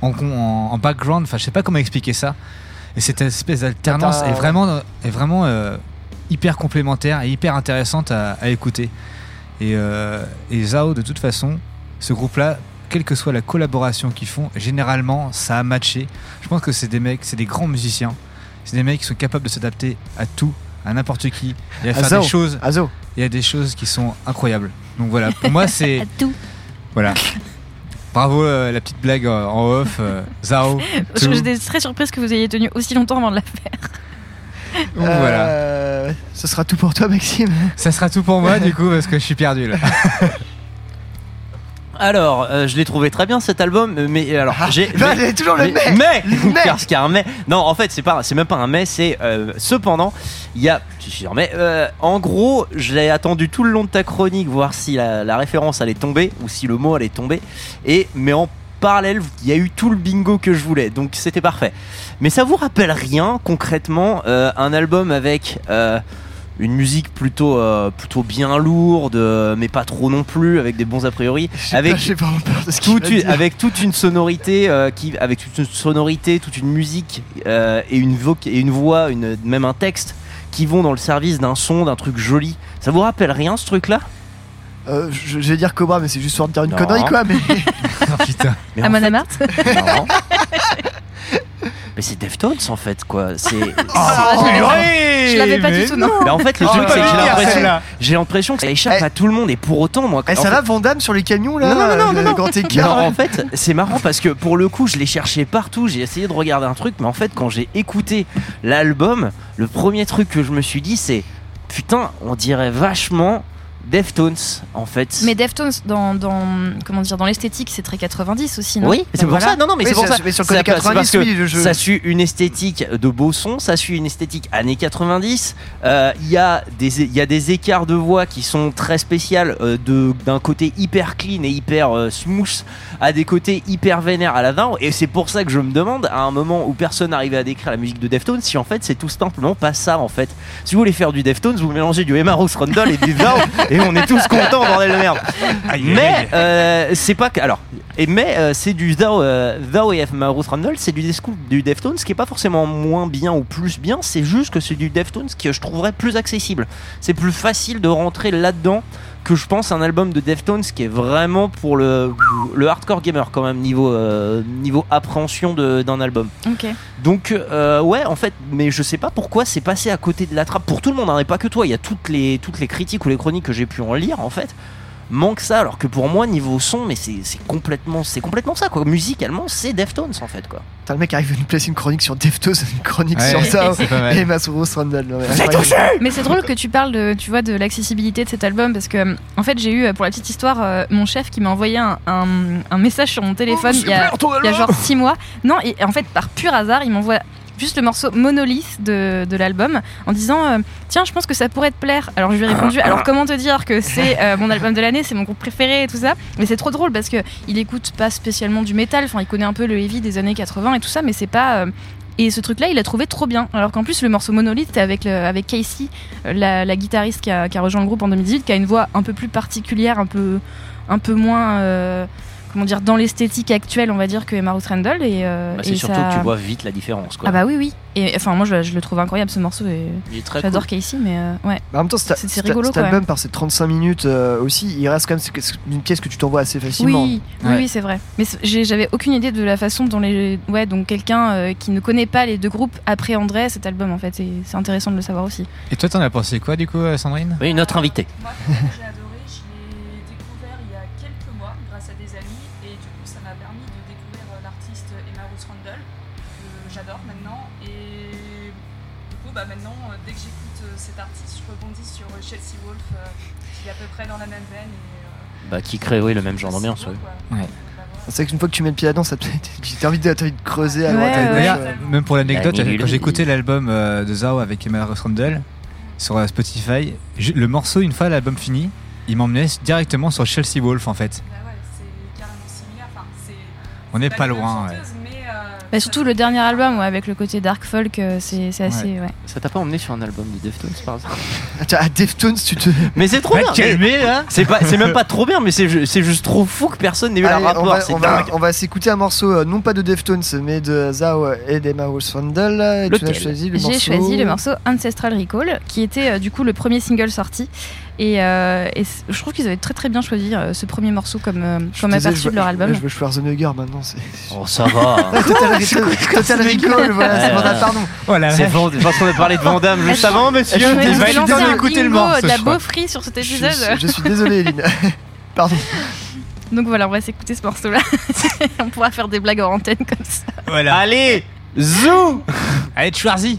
en, en, en background. Enfin, je sais pas comment expliquer ça. Et cette espèce d'alternance est vraiment, est vraiment euh, hyper complémentaire et hyper intéressante à, à écouter. Et, euh, et Zao, de toute façon, ce groupe-là, quelle que soit la collaboration qu'ils font, généralement, ça a matché. Je pense que c'est des mecs, c'est des grands musiciens. C'est des mecs qui sont capables de s'adapter à tout, à n'importe qui. Il va À faire des choses. Il y a des choses qui sont incroyables. Donc voilà, pour moi c'est tout. voilà. Bravo euh, la petite blague euh, en off, euh, Zao. Je- tout. J'étais très surprise que vous ayez tenu aussi longtemps avant de la faire. Donc voilà. Ce sera tout pour toi, Maxime. Ça sera tout pour moi du coup parce que je suis perdu là. Alors, euh, je l'ai trouvé très bien cet album, mais alors j'ai là, mais- il y a toujours le mais. mais, Le mais. parce qu'il y a un mais. Non, en fait, c'est pas, c'est même pas un mais, c'est euh, cependant, il y a, je suis sûr, mais euh, en gros, je l'ai attendu tout le long de ta chronique, voir si la, la référence allait tomber ou si le mot allait tomber, et mais en parallèle, il y a eu tout le bingo que je voulais, donc c'était parfait. Mais ça vous rappelle rien concrètement un album avec une musique plutôt euh, plutôt bien lourde, euh, mais pas trop non plus, avec des bons a priori, J'ai avec pas- de toute une- dire. avec toute une sonorité euh, qui avec toute une sonorité toute une musique euh, et une et une voix une même un texte qui vont dans le service d'un son d'un truc joli ça vous rappelle rien ce truc là Euh, je, je vais dire Cobra, mais c'est juste pour dire une Non. connerie, quoi. Mais Oh, putain. Mais fait- Non. mais c'est Deftones en fait quoi c'est Ah, je l'avais- je l'avais pas du tout, non. Mais en fait le Oh, truc bah, c'est que j'ai l'impression celle-là. j'ai l'impression que ça échappe Eh. à tout le monde et pour autant moi Eh, en ça fait- va, Vandame sur les camions, là Non, non, grand écart. en fait, c'est marrant parce que pour le coup, je l'ai cherché partout. J'ai essayé de regarder un truc, mais en fait, quand j'ai écouté l'album, le premier truc que je me suis dit, c'est putain, on dirait vachement Deftones en fait. Mais Deftones, dans, dans, comment dire, dans l'esthétique, c'est très 90 aussi, non? Oui, c'est pour voilà. ça. Non, non, mais Oui, c'est pour ça- ça. mais sur le Ça côté passe- parce 90, que oui, je- ça suit une esthétique de beau son, ça suit une esthétique années 90. Euh, Il y a des il y a des écarts de voix qui sont très spéciales euh, de d'un côté hyper clean et hyper euh, smooth à des côtés hyper vénères à la fin. Et c'est pour ça que je me demande à un moment où personne n'arrivait à décrire la musique de Deftones si en fait c'est tout simplement pas ça en fait. Si vous voulez faire du Deftones, vous mélangez du Emma Rose Rundle et du et on est tous contents bordel de merde. Mais euh, c'est pas que alors et mais euh, c'est du Thou euh, Thou et Emma Rose Rundle, c'est du, du Deftones qui est pas forcément moins bien ou plus bien, c'est juste que c'est du Deftones que je trouverais plus accessible. C'est plus facile de rentrer là-dedans que je pense un album de Deftones qui est vraiment pour le, le hardcore gamer quand même niveau euh, niveau appréhension d'un album. Donc euh, ouais en fait mais je sais pas pourquoi c'est passé à côté de la trappe. Pour tout le monde hein, et pas que toi il y a toutes les toutes les critiques ou les chroniques que j'ai pu en lire en fait manque ça alors que pour moi niveau son mais c'est c'est complètement c'est complètement ça quoi. Musicalement c'est Deftones en fait quoi. Putain, le mec arrive à nous placer une chronique sur Deftones, une chronique Ouais, sur ça et Masuro non, mais c'est drôle que tu parles de, tu vois, de l'accessibilité de cet album parce que, en fait, j'ai eu, pour la petite histoire, euh, mon chef qui m'a envoyé un, un- un message sur mon téléphone il, y a, il y a genre 6 mois. Non, et en fait, par pur hasard, il m'envoie juste le morceau Monolith de, de l'album en disant euh, Tiens, je pense que ça pourrait te plaire. Alors je lui ai répondu Alors comment te dire que c'est euh, mon album de l'année, c'est mon groupe préféré et tout ça. Mais c'est trop drôle parce que il écoute pas spécialement du métal, enfin, il connaît un peu le heavy des années 80 et tout ça, mais c'est pas. euh, et ce truc-là, il a trouvé trop bien. Alors qu'en plus, le morceau Monolith, avec, le- avec Casey, la, la guitariste qui a, qui a rejoint le groupe en 2018, qui a une voix un peu plus particulière, un peu, un peu moins, euh, comment dire, dans l'esthétique actuelle, on va dire, que Emma Ruth Randall. Et, euh, Bah, c'est surtout ça- que tu vois vite la différence quoi Ah bah oui, oui. Et enfin, moi, je, je le trouve incroyable ce morceau. Et il est très j'adore cool. Casey, mais euh, ouais. Bah, en même temps, C'est- c'est rigolo, cet album par ses 35 minutes euh, aussi, il reste quand même une pièce que tu t'envoies assez facilement. Oui, oui, Ouais. oui, c'est vrai. Mais c'est- j'avais aucune idée de la façon dont les, ouais, donc quelqu'un euh, qui ne connaît pas les deux groupes appréhenderait cet album en fait. Et c'est intéressant de le savoir aussi. Et toi, t'en as pensé quoi du coup, Sandrine? Oui notre invité Moi, dans la même veine. Et, euh, bah, qui crée oui, le même genre d'ambiance ouais. Ouais. C'est vrai qu'une fois que tu mets le pied là-dedans, ça te j'ai envie de, t'as envie de creuser à droite Ouais, à gauche. D'ailleurs, euh. même pour l'anecdote, La quand j'ai écouté l'album euh, de Zao avec Emma Ross Randall sur Spotify, je- le morceau, une fois l'album fini, il m'emmenait directement sur Chelsea Wolf en fait. bah ouais, c'est carrément similaire. Enfin, c'est On n'est pas loin. ouais. chanteuse, mais, euh, Bah, surtout le dernier album, ouais, avec le côté dark folk, euh, c'est c'est assez. Ouais. ça t'a pas emmené sur un album de Deftones par exemple Attends, à Deftones, tu te. mais c'est trop Va bien là c'est pas c'est même pas trop bien mais c'est ju- c'est juste trop fou que personne n'ait eu Allez, on rapport va, c'est on va- dingue on va s'écouter un morceau, euh, non pas de Deftones, mais de Zao et d'Emma Randall. Et tu as Lequel? choisi le J'ai choisi le morceau Ancestral Recall, qui était euh, du coup le premier single sorti. Et, euh, et je trouve qu'ils avaient très très bien choisi euh, ce premier morceau comme, euh, comme désolé, aperçu je de leur album. Je veux Schwarzenegger maintenant. oh ça va hein. L'heure, Total Recall, voilà, c'est Vanda, pardon. Voilà. C'est Vand- parce qu'on a parlé de Vandame juste avant, monsieur. Je vais un écouté le morceau, de la beaufrie sur cet épisode. je suis désolé, Eline. Pardon. Donc voilà, on va s'écouter ce morceau-là. on pourra faire des blagues en antenne comme ça. Voilà. Allez, zou Allez, Schwarzy.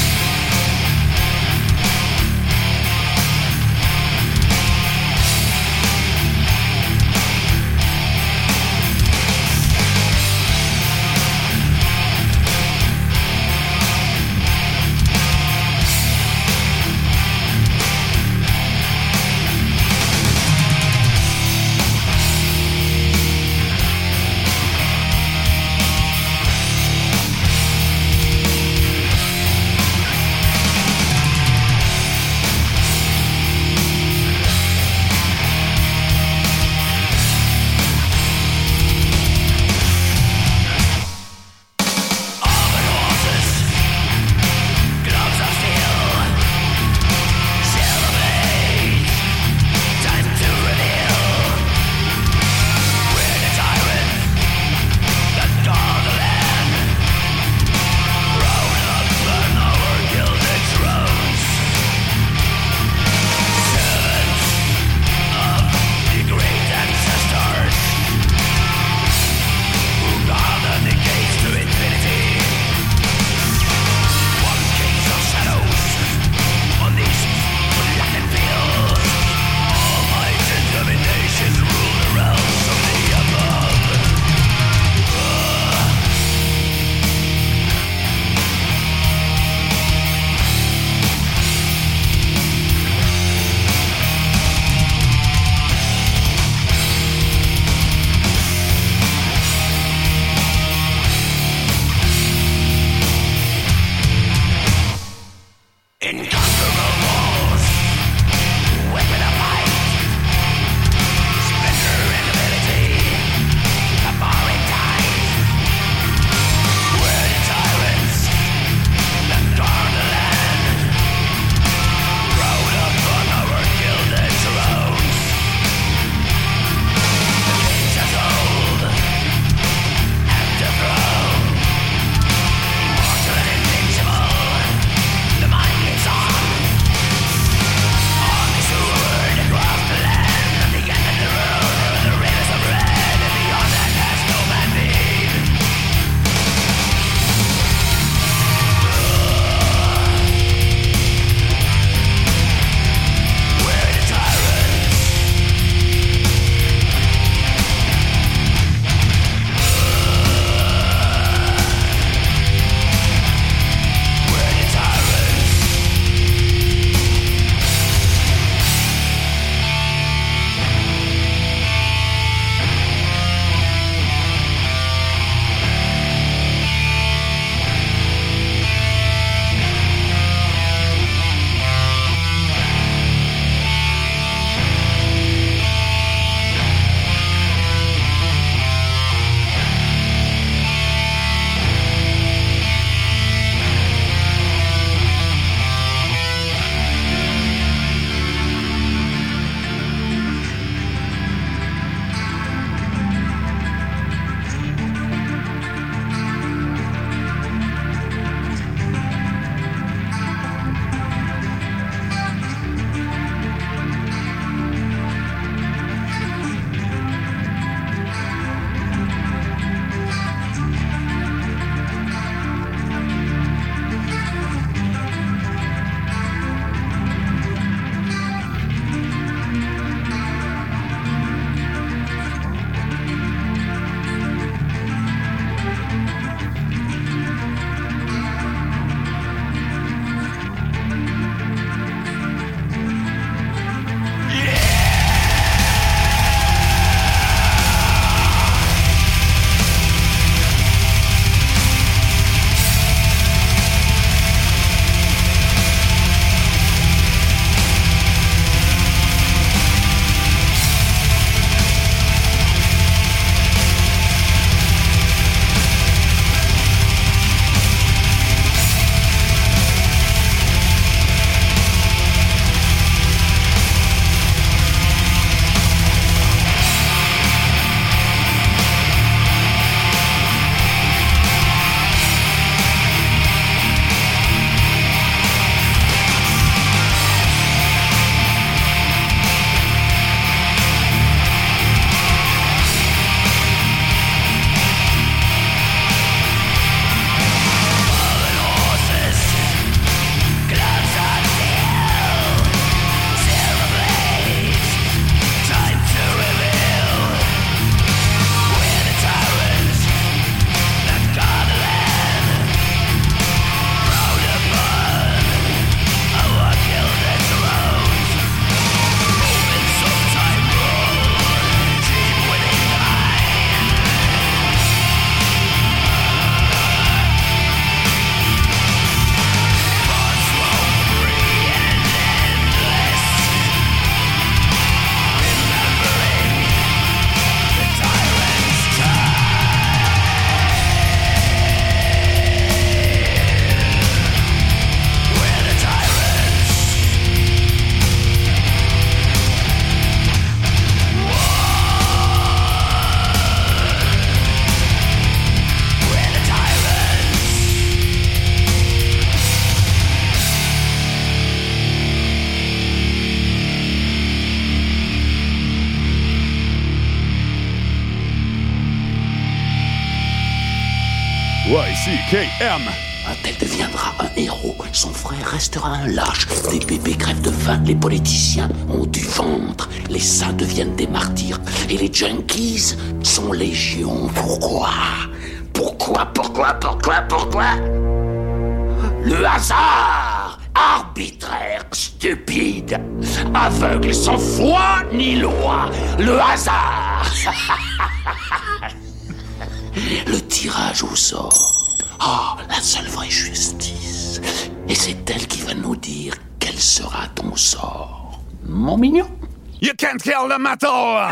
Restera un lâche. Des bébés crèvent de faim, les politiciens ont du ventre, les saints deviennent des martyrs, et les junkies sont légion. Pourquoi? Pourquoi, pourquoi, pourquoi, pourquoi? Le hasard Arbitraire, stupide, aveugle, sans foi ni loi. Le hasard Le tirage au sort. Ah, la seule vraie justice. Et c'est elle qui va nous dire quel sera ton sort. Mon mignon. You can't kill the metal!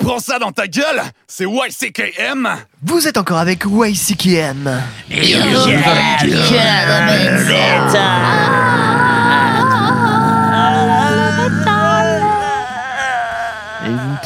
Prends ça dans ta gueule, c'est YCKM. Vous êtes encore avec YCKM. Et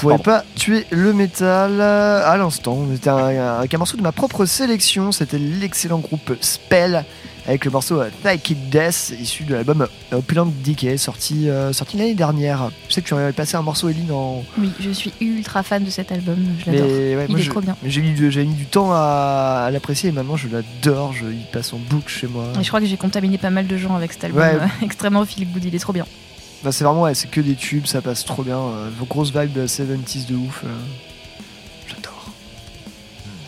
pourrez pas tuer le métal euh, à l'instant. C'était un, un- avec un morceau de ma propre sélection. C'était l'excellent groupe Spell avec le morceau euh, Thy It Death, issu de l'album euh, Opulent Decay, sorti, euh, sorti l'année dernière. Je sais que tu avais passé un morceau, Eline, en, Oui, je suis ultra fan de cet album. Je l'adore. ouais, Il est je- trop bien. J'ai mis, du- j'ai mis du temps à, à l'apprécier et maintenant je l'adore. Il passe en boucle chez moi. Et je crois que j'ai contaminé pas mal de gens avec cet album Ouais. extrêmement Philippe Good. Il est trop bien. C'est vraiment, ouais, c'est que des tubes, ça passe trop bien. Euh, vos grosses vibes de 70s de ouf. euh.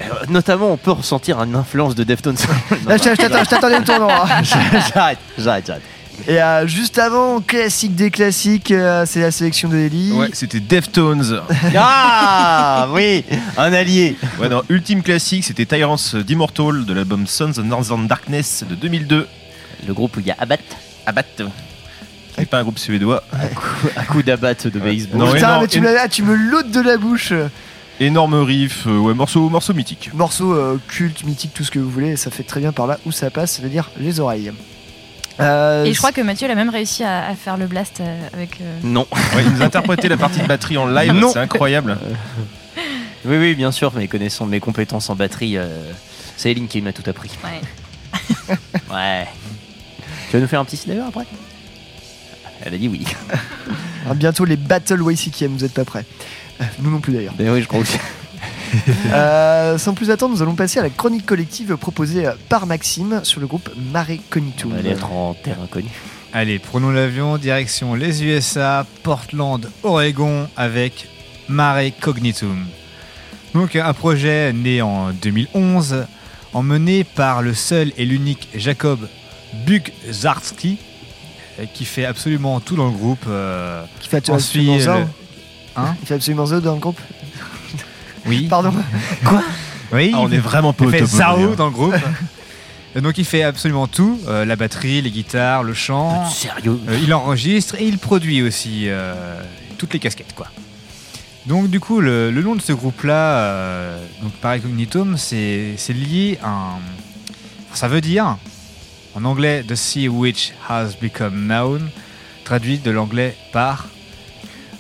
Euh, Notamment, on peut ressentir une influence de Deftones. Là, je t'a- je t'attends- je t'attendais le tournant. hein. J'arrête, j'arrête, j'arrête. Et euh, juste avant, classique des classiques, euh, c'est la sélection de Ellie. Ouais, c'était Deftones. Ah oui, un allié. Ouais, non, ultime classique, c'était Tyrants d'Immortal de l'album Sons of Northern Darkness de 2002. Le groupe où il y a Abat. Abat. C'est pas un groupe suédois. Un coup d'abat de baseball. Non, Putain, énorme- mais tu me, ah, tu me l'ôtes de la bouche. Énorme riff, euh, ouais, morceau, morceau mythique. Morceau euh, culte, mythique, tout ce que vous voulez, et ça fait très bien par là où ça passe, c'est-à-dire les oreilles. Euh, Et je crois que Mathieu a même réussi à, à faire le blast euh, avec. euh, Non. Ouais, il nous a interprété la partie de batterie en live, Non. c'est incroyable. Oui, oui, bien sûr, mais connaissant mes compétences en batterie, euh, c'est Eline qui m'a tout appris. Ouais. Ouais. Tu vas nous faire un petit cinéma après? Elle a dit oui. Ah, bientôt les Battle YCKM, vous êtes pas prêts. Euh, Nous non plus d'ailleurs. Ben oui, je crois aussi. Euh, sans plus attendre, nous allons passer à la chronique collective proposée euh, par Maxime sur le groupe Mare Cognitum. On va être en terre inconnue. Allez, prenons l'avion, direction les USA, Portland, Oregon, avec Mare Cognitum. Donc un projet né en 2011, emmené par le seul et l'unique Jacob Bugzarski, euh, qui fait absolument tout dans le groupe. euh, Qui fait on absolument suit ça le- Hein Il fait absolument ça dans le groupe Oui. Pardon Oui, Ah, on est vraiment pas il fait Zao dans le groupe. Donc il fait absolument tout, euh, la batterie, les guitares, le chant. Sérieux? Euh, il enregistre et il produit aussi euh, toutes les casquettes quoi. Donc du coup le, le nom de ce groupe-là, euh, donc Mare Cognitum, c'est c'est lié à un... Ça veut dire, en anglais, The Sea Which Has Become Known, traduit de l'anglais par...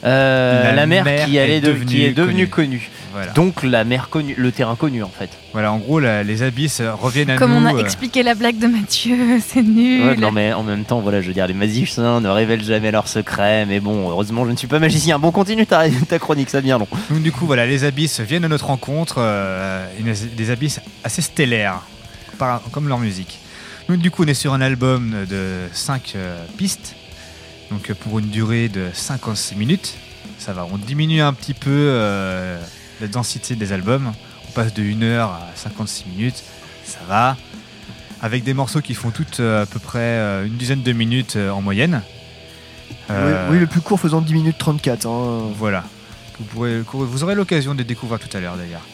Euh, la, mer, qui, allait est de- qui est devenue connue. Voilà. Donc la mer connue, le terrain connu en fait. Voilà, en gros, la- les abysses reviennent à Comme nous. on a euh, expliqué la blague de Mathieu, c'est nul. Ouais, non mais en même temps, voilà, je veux dire, les magiciens ne révèlent jamais leurs secrets, mais bon, heureusement, je ne suis pas magicien. Bon, continue ta, ta chronique, ça devient long. Donc du coup, voilà, les abysses viennent à notre rencontre, euh, une- des abysses assez stellaires, par- comme leur musique. Donc du coup, on est sur un album de 5 pistes, donc euh, pour une durée de 56 minutes. Ça va, on diminue un petit peu euh, la densité des albums. On passe de 1 heure à 56 minutes, ça va. Avec des morceaux qui font toutes euh, à peu près euh, une dizaine de minutes euh, en moyenne. Euh, oui, oui, le plus court faisant 10 minutes 34. hein. voilà. Vous, pourrez, vous aurez l'occasion de découvrir tout à l'heure d'ailleurs.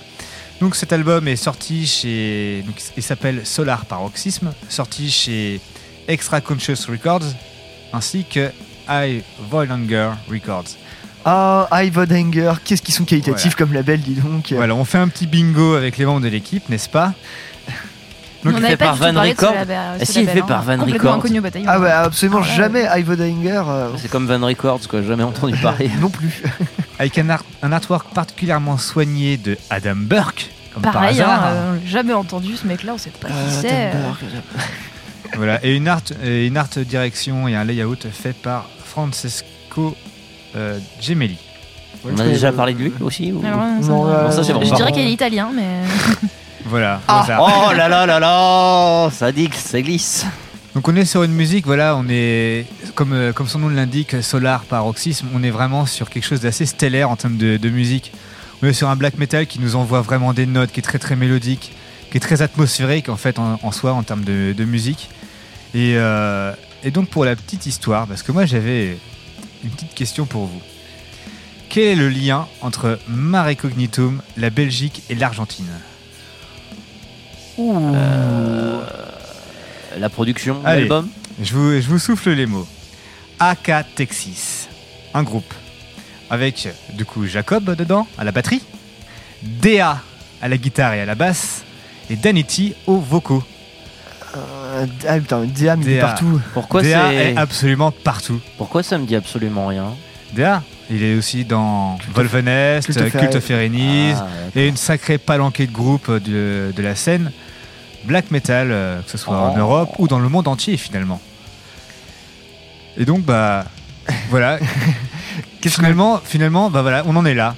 Donc cet album est sorti chez. donc, il s'appelle Solar Paroxysme, sorti chez Extra Conscious Records ainsi que High Voilanger Records. Ah, Ivodanger, qu'est-ce qu'ils sont qualitatifs Voilà. comme label, dis donc. Voilà, on fait un petit bingo avec les membres de l'équipe, n'est-ce pas? Du tout parlé de ce label. Ah, si, il fait par. Van bataillon. Ah ouais, absolument Ah jamais Ivodanger. euh, C'est comme Van Records, quoi, jamais entendu parler. non plus. Avec un, art- un artwork particulièrement soigné de Adam Burke, comme Pareil, par hasard. hein, euh, jamais entendu ce mec-là, on sait pas qui c'est. euh. Voilà, et une art, et une art direction et un layout fait par Francesco euh, Gemelli. On a déjà parlé de lui aussi ou- Alors, ça, Non, ça, euh, Non, ça, c'est bon. je dirais qu'il est italien, mais. Voilà. Ah, oh là là là là Ça dit que ça glisse. Donc on est sur une musique, voilà, on est comme, euh, comme son nom l'indique, Solar Paroxysme, on est vraiment sur quelque chose d'assez stellaire en termes de, de musique. On est sur un black metal qui nous envoie vraiment des notes, qui est très très mélodique, qui est très atmosphérique en fait en, en soi en termes de, de musique. Et, euh, et donc pour la petite histoire, parce que moi j'avais une petite question pour vous. Quel est le lien entre Mare Cognitum, la Belgique et l'Argentine? La production l'album je vous, je vous souffle les mots. AK Texas, un groupe avec du coup Jacob dedans à la batterie, DA à la guitare et à la basse et Danity aux vocaux. Euh, ah putain, mais il est partout. Pourquoi DA c'est- est absolument partout. Pourquoi ça me dit absolument rien DA, il est aussi dans Volvenest, Culte of Cult of Ferre- Erenis, Ah, et une sacrée palanquée de groupes de, de la scène black metal, euh, que ce soit en Oh. Europe ou dans le monde entier finalement. Et donc bah voilà. finalement, finalement, bah voilà, on en est là.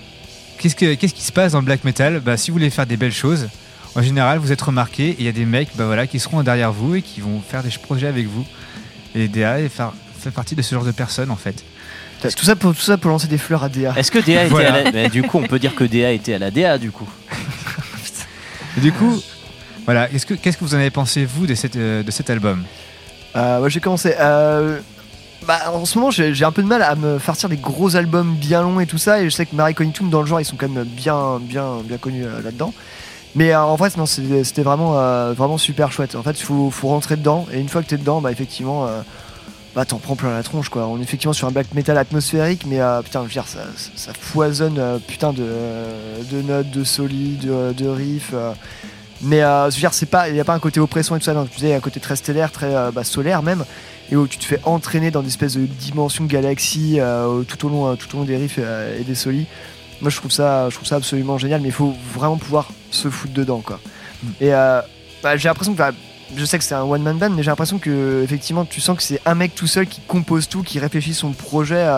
Qu'est-ce que qu'est-ce qui se passe dans le black metal? Bah si vous voulez faire des belles choses, en général vous êtes remarqué, et il y a des mecs bah voilà qui seront derrière vous et qui vont faire des projets avec vous. Et DA fait partie de ce genre de personnes en fait. Tout ça, pour, tout ça pour lancer des fleurs à DA. Est-ce que DA était Voilà. à la... Mais du coup, on peut dire que DA était à la DA du coup. Et du coup, voilà, qu'est-ce que qu'est-ce que vous en avez pensé vous de, cette, euh, de cet album? Euh, ouais, j'ai commencé. Euh, bah, en ce moment, j'ai un peu de mal à me farcir des gros albums bien longs et tout ça. Et je sais que Marie Cognitum, dans le genre, ils sont quand même bien, bien, bien connus là-dedans. Mais en vrai, non, c'était vraiment, vraiment super chouette. En fait, il faut, faut rentrer dedans. Et une fois que t'es dedans, bah, effectivement, bah, t'en prends plein la tronche, quoi. On est effectivement sur un black metal atmosphérique, mais putain, ça, ça, foisonne, putain, de, de notes, de solides, de, de riffs. Mais euh, pas, il n'y a pas un côté oppressant et tout ça. Non, tu disais, un côté très stellaire, très euh, bah, solaire même et où tu te fais entraîner dans des espèces de dimensions de galaxies euh, tout, au long, tout au long des riffs et des solis. Moi je trouve ça, je trouve ça absolument génial, mais il faut vraiment pouvoir se foutre dedans quoi. Et bah, j'ai l'impression que, je sais que c'est un one man band, mais j'ai l'impression que effectivement tu sens que c'est un mec tout seul qui compose tout, qui réfléchit son projet.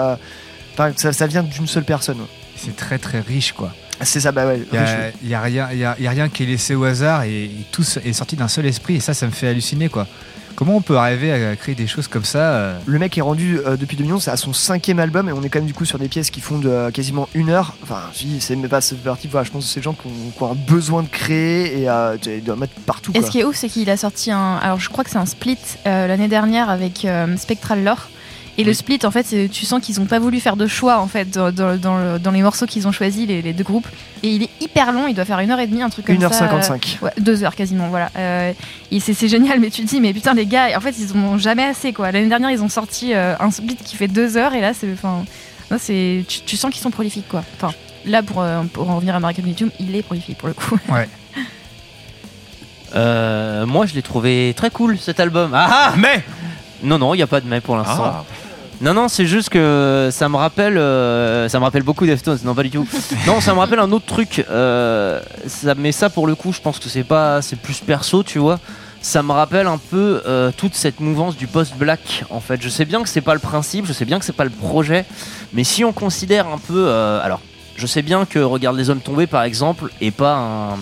Enfin, ça, ça vient d'une seule personne. C'est très très riche quoi. C'est ça, bah ouais. Il y riche. a, y a rien, il y a- il y a rien qui est laissé au hasard et, et tout est sorti d'un seul esprit et ça, ça me fait halluciner quoi. Comment on peut arriver à créer des choses comme ça euh, Le mec est rendu euh, depuis 2 millions, c'est à son cinquième album et on est quand même du coup sur des pièces qui font de, euh, quasiment une heure. Enfin, je dis, c'est mais pas cette partie. Voilà, je pense que c'est des gens qui ont, qui ont un besoin de créer et euh, de, de mettre partout. Et Quoi. ce qui est ouf, c'est qu'il a sorti un. Alors, je crois que c'est un split euh, l'année dernière avec euh, Spectral Lore. Et le split, en fait, tu sens qu'ils n'ont pas voulu faire de choix en fait dans, dans- dans le- dans les morceaux qu'ils ont choisis, les, les deux groupes. Et il est hyper long, il doit faire une heure et demie, un truc comme ça. 1h55. euh, ouais, deux heures quasiment, voilà. Euh, et c'est génial, mais tu te dis, mais putain, les gars, en fait, ils en ont jamais assez quoi. L'année dernière, ils ont sorti euh, un split qui fait deux heures, et là, c'est. Enfin, là, c'est tu, tu sens qu'ils sont prolifiques quoi. Enfin, là, pour, euh, pour en revenir à American Medium, il est prolifique pour le coup. Ouais. Euh, moi, je l'ai trouvé très cool cet album. Ah, ah mais Non, non, il n'y a pas de mais pour l'instant. Ah. Non, non, c'est juste que ça me rappelle, euh, ça me rappelle beaucoup Deftones. Non, pas du tout. non, ça me rappelle un autre truc. euh, ça, mais ça, pour le coup, je pense que c'est pas, c'est plus perso, tu vois. Ça me rappelle un peu euh, toute cette mouvance du post-black. En fait, je sais bien que c'est pas le principe, je sais bien que c'est pas le projet, mais si on considère un peu, alors, je sais bien que Regarde les hommes tombés, par exemple, est pas un,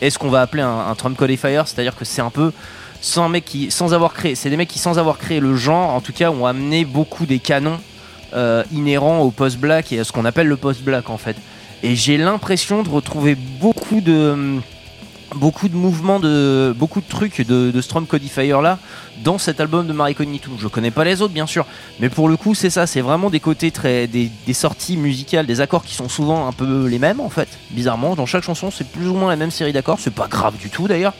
est ce qu'on va appeler un, un Trump codifier, c'est-à-dire que c'est un peu sans mec qui, sans avoir créé, c'est des mecs qui sans avoir créé le genre, en tout cas, ont amené beaucoup des canons euh, inhérents au post-black et à ce qu'on appelle le post-black en fait. Et j'ai l'impression de retrouver beaucoup de beaucoup de mouvements de beaucoup de trucs de, de Strom Codifier là dans cet album de Marie Cognitum. Je connais pas les autres bien sûr, mais pour le coup c'est ça, c'est vraiment des côtés très des, des sorties musicales, des accords qui sont souvent un peu les mêmes en fait. Bizarrement, dans chaque chanson c'est plus ou moins la même série d'accords, c'est pas grave du tout d'ailleurs.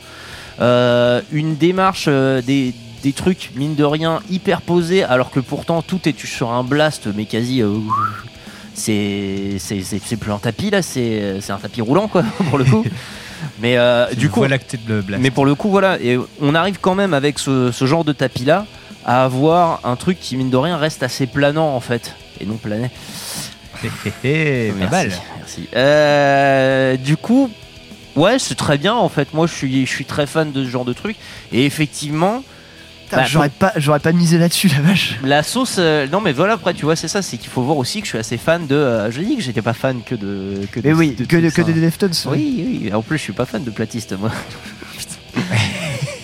Euh, une démarche euh, des des trucs mine de rien hyper posés alors que pourtant tout est sur un blast mais quasi euh, c'est c'est plus un tapis là c'est c'est un tapis roulant quoi pour le coup. Mais euh, du coup de blast. mais pour le coup voilà et on arrive quand même avec ce, ce genre de tapis là à avoir un truc qui mine de rien reste assez planant en fait et non plané. Merci. Euh, du coup ouais c'est très bien en fait moi je suis je suis très fan de ce genre de truc et effectivement bah, J'aurais pas, j'aurais pas misé là-dessus, la vache. la sauce, euh, non mais voilà après tu vois c'est ça, c'est qu'il faut voir aussi que je suis assez fan de. euh, je dis que j'étais pas fan que de. Que Mais de- oui, de que, de, que des Deftones. Oui, oui. En plus je suis pas fan de platiste moi.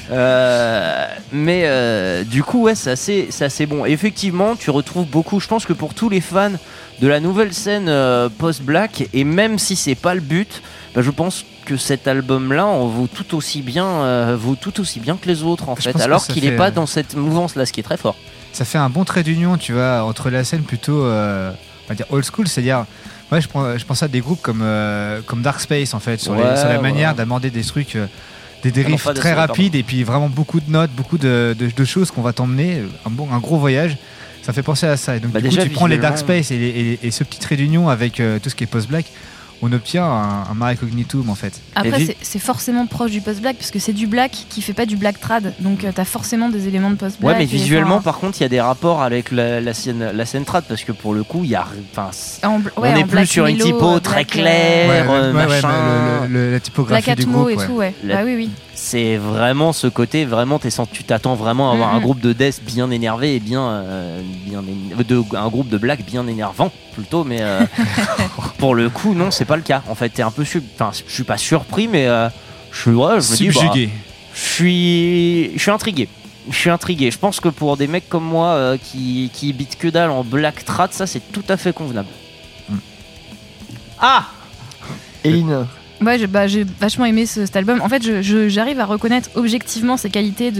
Euh, mais euh, du coup, ouais, c'est assez, c'est assez bon. Et effectivement, tu retrouves beaucoup. Je pense que pour tous les fans de la nouvelle scène euh, post-black, et même si c'est pas le but, bah, je pense que cet album-là en vaut tout aussi bien, euh, vaut tout aussi bien que les autres en Je fait. Alors qu'il fait, est pas dans cette mouvance-là, ce qui est très fort. ça fait un bon trait d'union, tu vois, entre la scène plutôt, euh, on va dire old school, c'est-à-dire, ouais, je, prends- je pense à des groupes comme, euh, comme Dark Space en fait, sur, les- Ouais, sur la ouais. manière d'aborder des trucs, euh, des Ah non, dérives très rapides et puis vraiment beaucoup de notes, beaucoup de, de- de choses qu'on va t'emmener, un, bon, un gros voyage. Ça fait penser à ça. Et donc, Bah, du déjà, coup, tu prends les Dark Space et, les- et- et ce petit trait d'union avec euh, tout ce qui est post-black, on obtient un, un mare cognitum en fait. Après, c'est- c'est forcément proche du post-black, parce que c'est du black qui fait pas du black trad. Donc, euh, t'as forcément des éléments de post-black. Ouais, mais et, visuellement, par contre, il y a des rapports avec la, la scène, la scène trad parce que pour le coup, il y a, En on en plus black sur une typo euh, très euh, claire, Ouais, ouais, ouais, ouais, machin. mais le- le- la typographie Black du groupe. et ouais. tout, ouais. La- Bah oui, oui. C'est vraiment ce côté, vraiment, sens- tu t'attends vraiment à avoir un groupe de death bien énervé et bien, euh, bien éner- de, un groupe de black bien énervant plutôt, mais euh, pour le coup, non, c'est pas le cas. En fait, t'es un peu, su- enfin, je suis pas surpris, mais euh, je suis, ouais, je me dis, bah, Subjugué. je suis, je suis intrigué. Je suis intrigué. Je pense que pour des mecs comme moi euh, qui, qui bitent que dalle en black trad, ça c'est tout à fait convenable. Ah Eline, Ouais, j'ai bah, j'ai vachement aimé ce- cet album. En fait, j'arrive à reconnaître objectivement ses qualités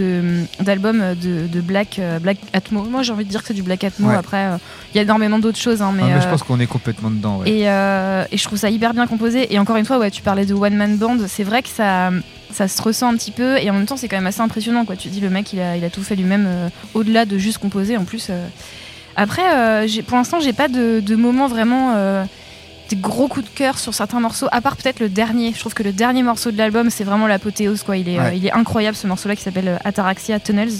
d'album de, de Black, euh, Black Atmo. Moi, j'ai envie de dire que c'est du Black Atmo. Ouais. Après, euh, il y a énormément d'autres choses. hein, mais, Ah, mais je euh, pense qu'on est complètement dedans. ouais. et, euh, et je trouve ça hyper bien composé. Et encore une fois, ouais, tu parlais de One Man Band. C'est vrai que ça, ça se ressent un petit peu. Et en même temps, c'est quand même assez impressionnant. Quoi. Tu dis, le mec, il a, il a tout fait lui-même, euh, au-delà de juste composer. En plus, euh. après, euh, pour l'instant, j'ai pas de, de moment vraiment. Des gros coups de cœur sur certains morceaux, à part peut-être le dernier. Je trouve que le dernier morceau de l'album, c'est vraiment l'apothéose. Quoi. Il, est, euh, Ouais. il est incroyable ce morceau-là qui s'appelle euh, Ataraxia Tunnels.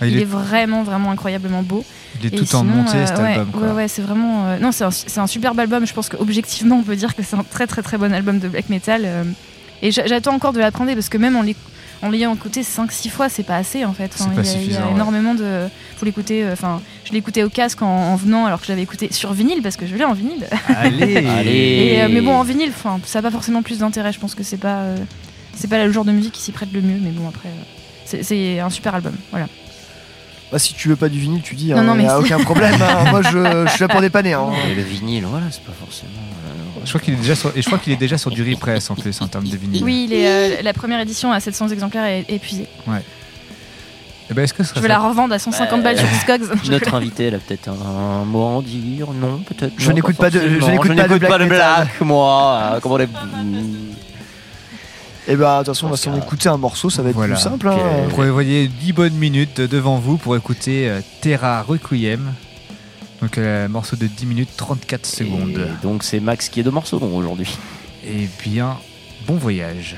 Ah, il, il est... est- vraiment, vraiment incroyablement beau. Il est Et tout en montée euh, cet ouais, album. quoi. Ouais, ouais, c'est vraiment. euh, non, c'est un, c'est un superbe album. Je pense qu'objectivement, on peut dire que c'est un très, très, très bon album de black metal. et j'a- j'attends encore de l'apprendre parce que même en l'é- en l'ayant écouté 5-6 fois, c'est pas assez en fait. Enfin, il, y a, il y a suffisant, ouais. énormément de. Faut l'écouter. euh, Enfin, je l'ai écouté au casque en, en venant alors que je l'avais écouté sur vinyle parce que je l'ai en vinyle. Allez, Allez. Et, euh, mais bon, en vinyle, enfin, ça a pas forcément plus d'intérêt. Je pense que c'est pas, euh, c'est pas le genre de musique qui s'y prête le mieux. Mais bon, après, euh, c'est- un super album. Voilà. bah, si tu veux pas du vinyle, tu dis, Non, hein, non, mais y a aucun problème. hein. Moi, je, je suis là pour dépanner. hein. Et le vinyle, voilà, c'est pas forcément. Je crois qu'il est déjà sur, et je crois qu'il est déjà sur du repress en plus en termes de vinyle. Oui, il est, euh, la première édition à 700 exemplaires est épuisée. Ouais. Eh ben, est-ce que ce Je serait vais la revendre à 150 balles sur Discogs. Notre invité, elle a peut-être un mot à en dire. Non, peut-être. Je non, n'écoute pas de- je n'écoute pas de black metal. black, moi. Euh, Comment les. Et bah, de toute façon, on va s'en écouter un morceau, ça va être Voilà. plus simple. hein. Vous prévoyez 10 bonnes minutes devant vous pour écouter euh, Terra Requiem. Donc euh, morceau de 10 minutes 34 secondes. Et donc c'est Max qui est de morceaux donc, aujourd'hui. Et bien, bon voyage.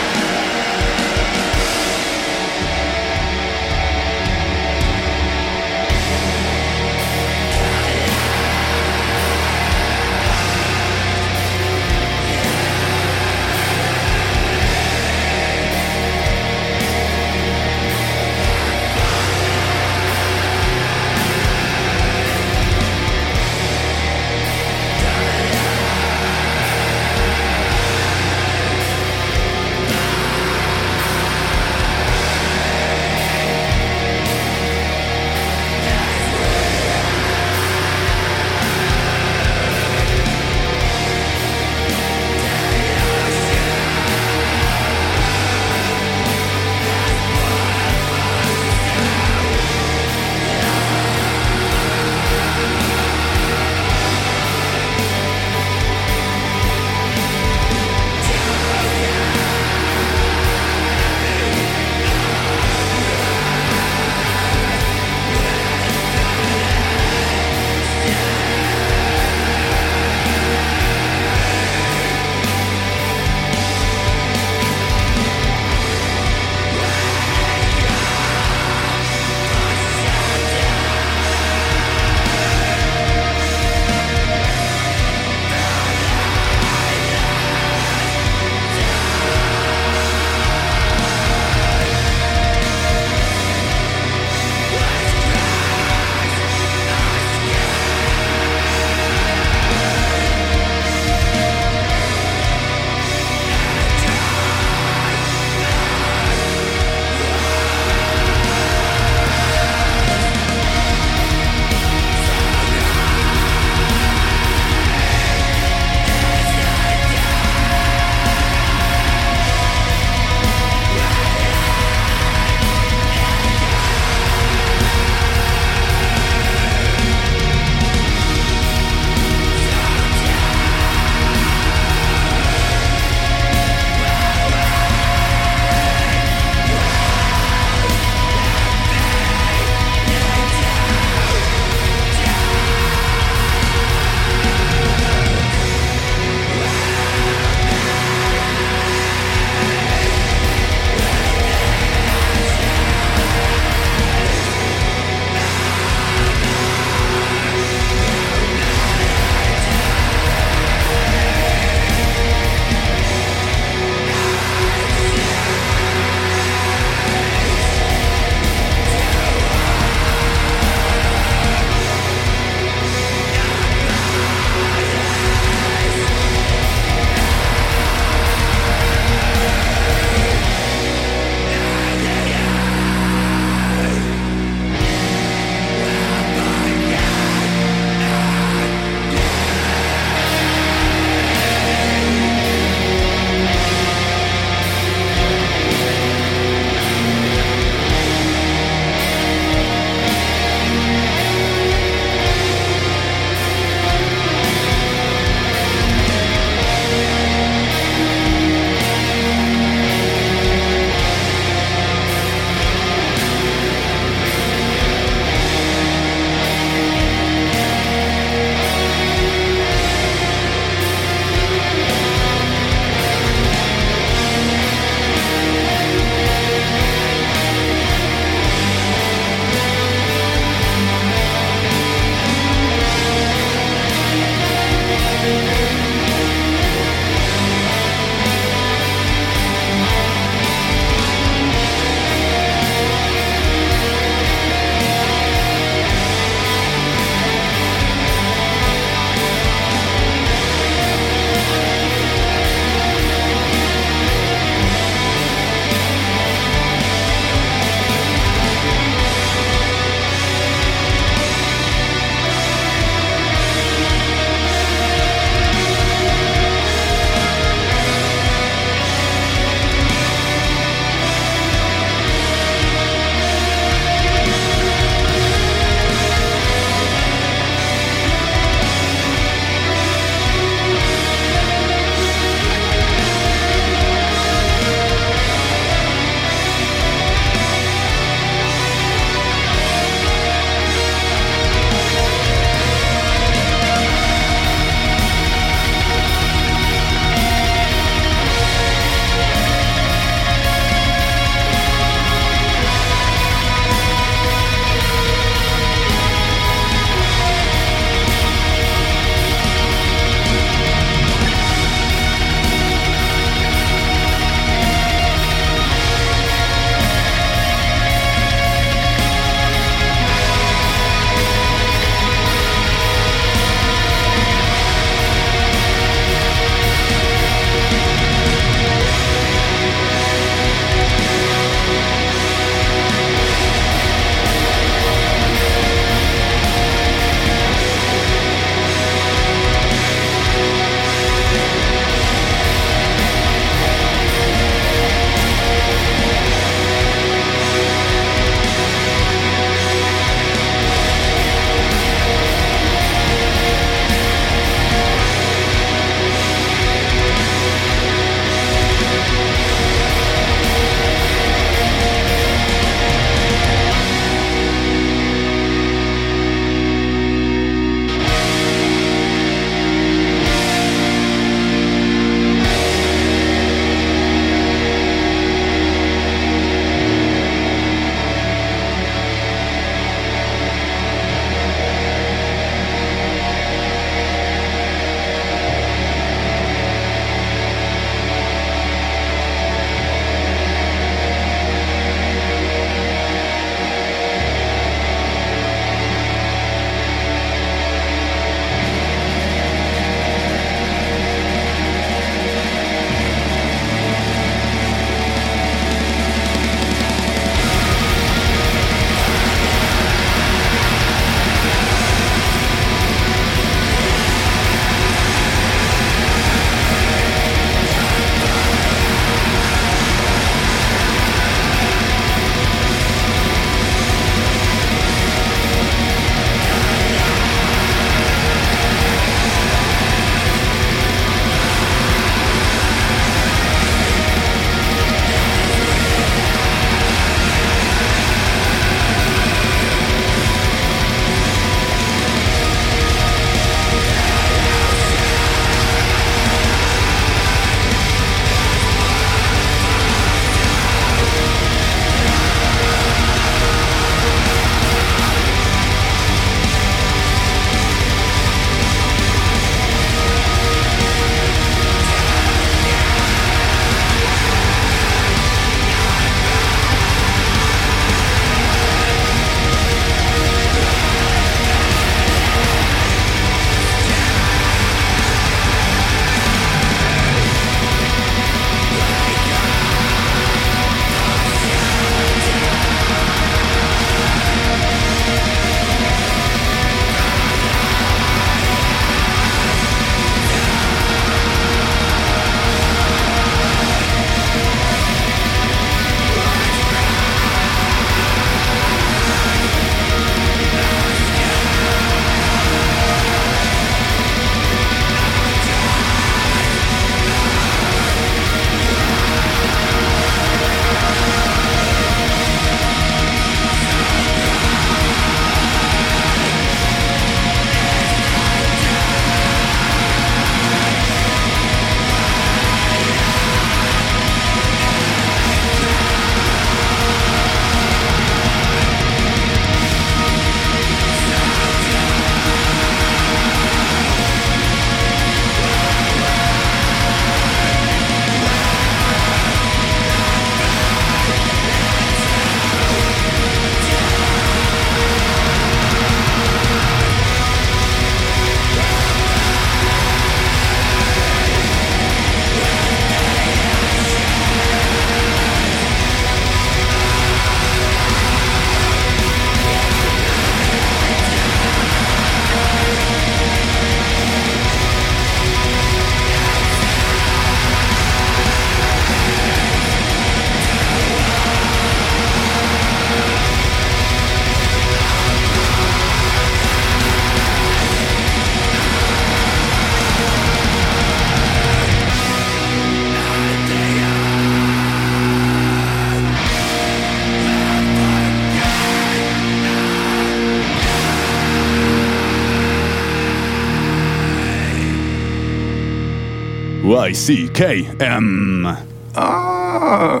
Y-C-K-M. Ah,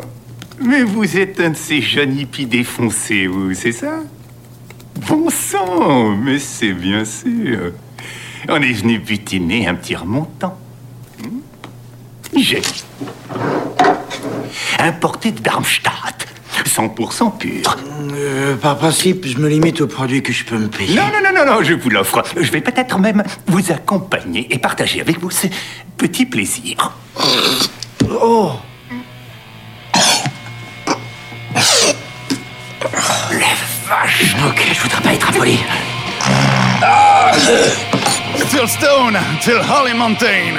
mais vous êtes un de ces jeunes hippies défoncés, vous, c'est ça? Bon sang, mais c'est bien sûr. On est venu butiner un petit remontant. Hmm? J'ai importé de Darmstadt, 100% pur. Euh, par principe, je me limite aux produits que je peux me payer. Non, non, non, non, non, je vous l'offre. Je vais peut-être même vous accompagner et partager avec vous ce petit plaisir. Oh La vache Ok, je voudrais pas être impoli. Till Stone, till Holly Mountain.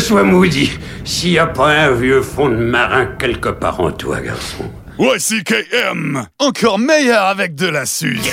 Sois maudit, s'il n'y a pas un vieux fond de marin quelque part en toi, garçon. YCKM, encore meilleur avec de la suze.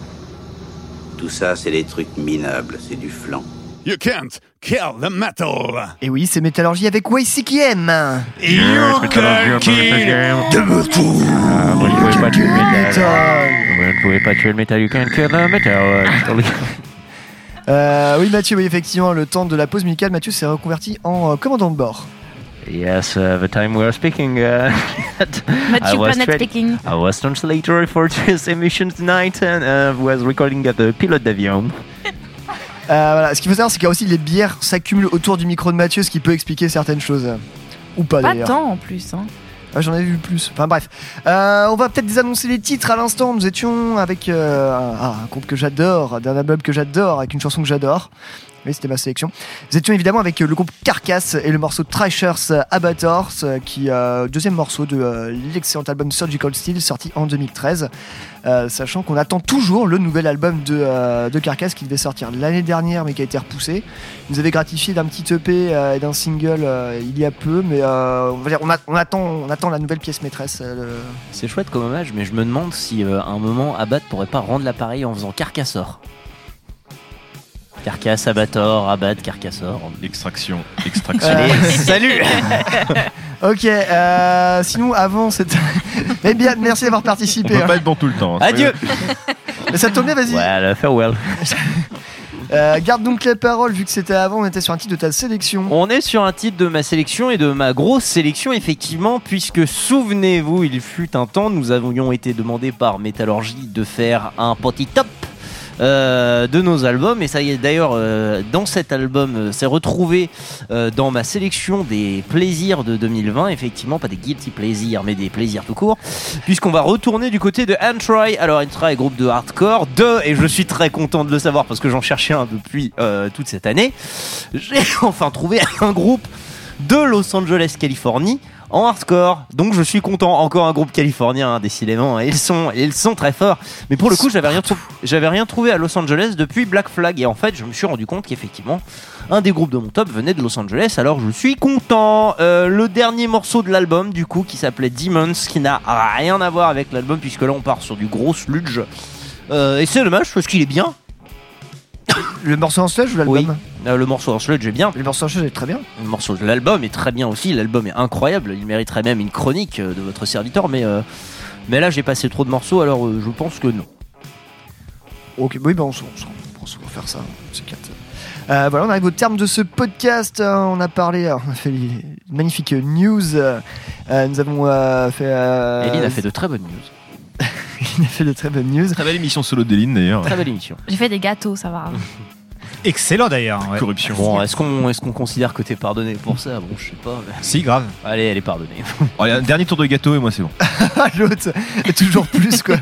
Tout ça, c'est des trucs minables, c'est du flan. You can't kill the metal. Et oui, c'est Métallurgie avec YCKM. You can't kill the Vous ne pouvez pas tuer le métal. Vous ne pouvez pas tuer le métal. You can't kill the metal. Euh, oui, Mathieu, oui, effectivement, le temps de la pause musicale, Mathieu s'est reconverti en euh, commandant de bord. Yes, uh, the time we are speaking. Uh, Mathieu I was speaking. I was translator for this emission tonight and uh, was recording at the pilote d'avion. Euh, voilà. Ce qu'il faut savoir, c'est qu'il y a aussi les bières s'accumulent autour du micro de Mathieu, ce qui peut expliquer certaines choses. Ou pas, Pas d'ailleurs. tant en plus. Hein. Ouais, J'en ai vu plus. Enfin bref. Euh, on va peut-être désannoncer les titres à l'instant. Nous étions avec euh, un, ah, un groupe que j'adore, d'un album que j'adore, avec une chanson que j'adore. Oui, c'était ma sélection. Nous étions évidemment avec euh, le groupe Carcass et le morceau Trashers Abattoirs, euh, qui euh, deuxième morceau de euh, l'excellent album Surgical Steel sorti en 2013. Euh, sachant qu'on attend toujours le nouvel album de, euh, de Carcass qui devait sortir l'année dernière mais qui a été repoussé. Ils nous avait gratifié d'un petit EP euh, et d'un single euh, il y a peu, mais euh, on, va dire, on, attend, on attend la nouvelle pièce maîtresse. euh, C'est chouette comme hommage, mais je me demande si euh, à un moment Abad pourrait pas rendre l'appareil en faisant Carcassor. Carcasse, Abator, Abad, Carcassor. Extraction, extraction. Allez, salut Ok, euh, sinon avant cette. Eh bien, merci d'avoir On participé. peut hein. pas être bon tout le temps. hein. Adieu Mais ça tombe bien, vas-y. Well, farewell. Euh, garde donc les paroles, vu que c'était avant, on était sur un titre de ta sélection. On est sur un titre de ma sélection et de ma grosse sélection, effectivement, puisque souvenez-vous, il fut un temps, nous avions été demandé par Métallurgie de faire un petit top. Euh, de nos albums. Et ça y est d'ailleurs euh, dans cet album euh, c'est retrouvé dans ma sélection des plaisirs de 2020 effectivement pas des guilty plaisirs mais des plaisirs tout court. Puisqu'on va retourner du côté de Antry alors Antry groupe de hardcore. De et je suis très content de le savoir parce que j'en cherchais un depuis toute cette année. J'ai enfin trouvé un groupe de Los Angeles, Californie, en hardcore. Donc je suis content. Encore un groupe californien, hein, décidément. Ils sont, ils sont très forts. Mais pour le coup, j'avais rien, trou- j'avais rien trouvé à Los Angeles depuis Black Flag. Et en fait, je me suis rendu compte qu'effectivement, un des groupes de mon top venait de Los Angeles. Alors je suis content. Euh, le dernier morceau de l'album, du coup, qui s'appelait Demons, qui n'a rien à voir avec l'album, puisque là on part sur du gros sludge. Euh, et c'est dommage parce qu'il est bien. Le morceau en sludge ou l'album Oui, Euh, le morceau en sludge est bien. Le morceau en sludge est très bien. Le morceau de l'album est très bien aussi. L'album est incroyable. Il mériterait même une chronique euh, de votre serviteur, mais euh, mais là j'ai passé trop de morceaux, alors je pense que non. Ok, oui, ben on, se- va faire ça. c'est quatre. Euh, voilà, on arrive au terme de ce podcast. hein. On a parlé, euh, on a fait les magnifiques news. Nous avons fait. Eline a fait de très bonnes news. Il a fait de très bonnes news. Très belle émission solo d'Eline d'ailleurs. Très belle émission. J'ai fait des gâteaux, ça va. Excellent d'ailleurs. ouais. Corruption. Bon, est-ce qu'on est-ce qu'on considère que t'es pardonné pour ça? Bon, je sais pas. mais- Si, grave. Allez, elle est pardonnée. Allez, un dernier tour de gâteau et moi c'est bon. L'autre, toujours plus quoi.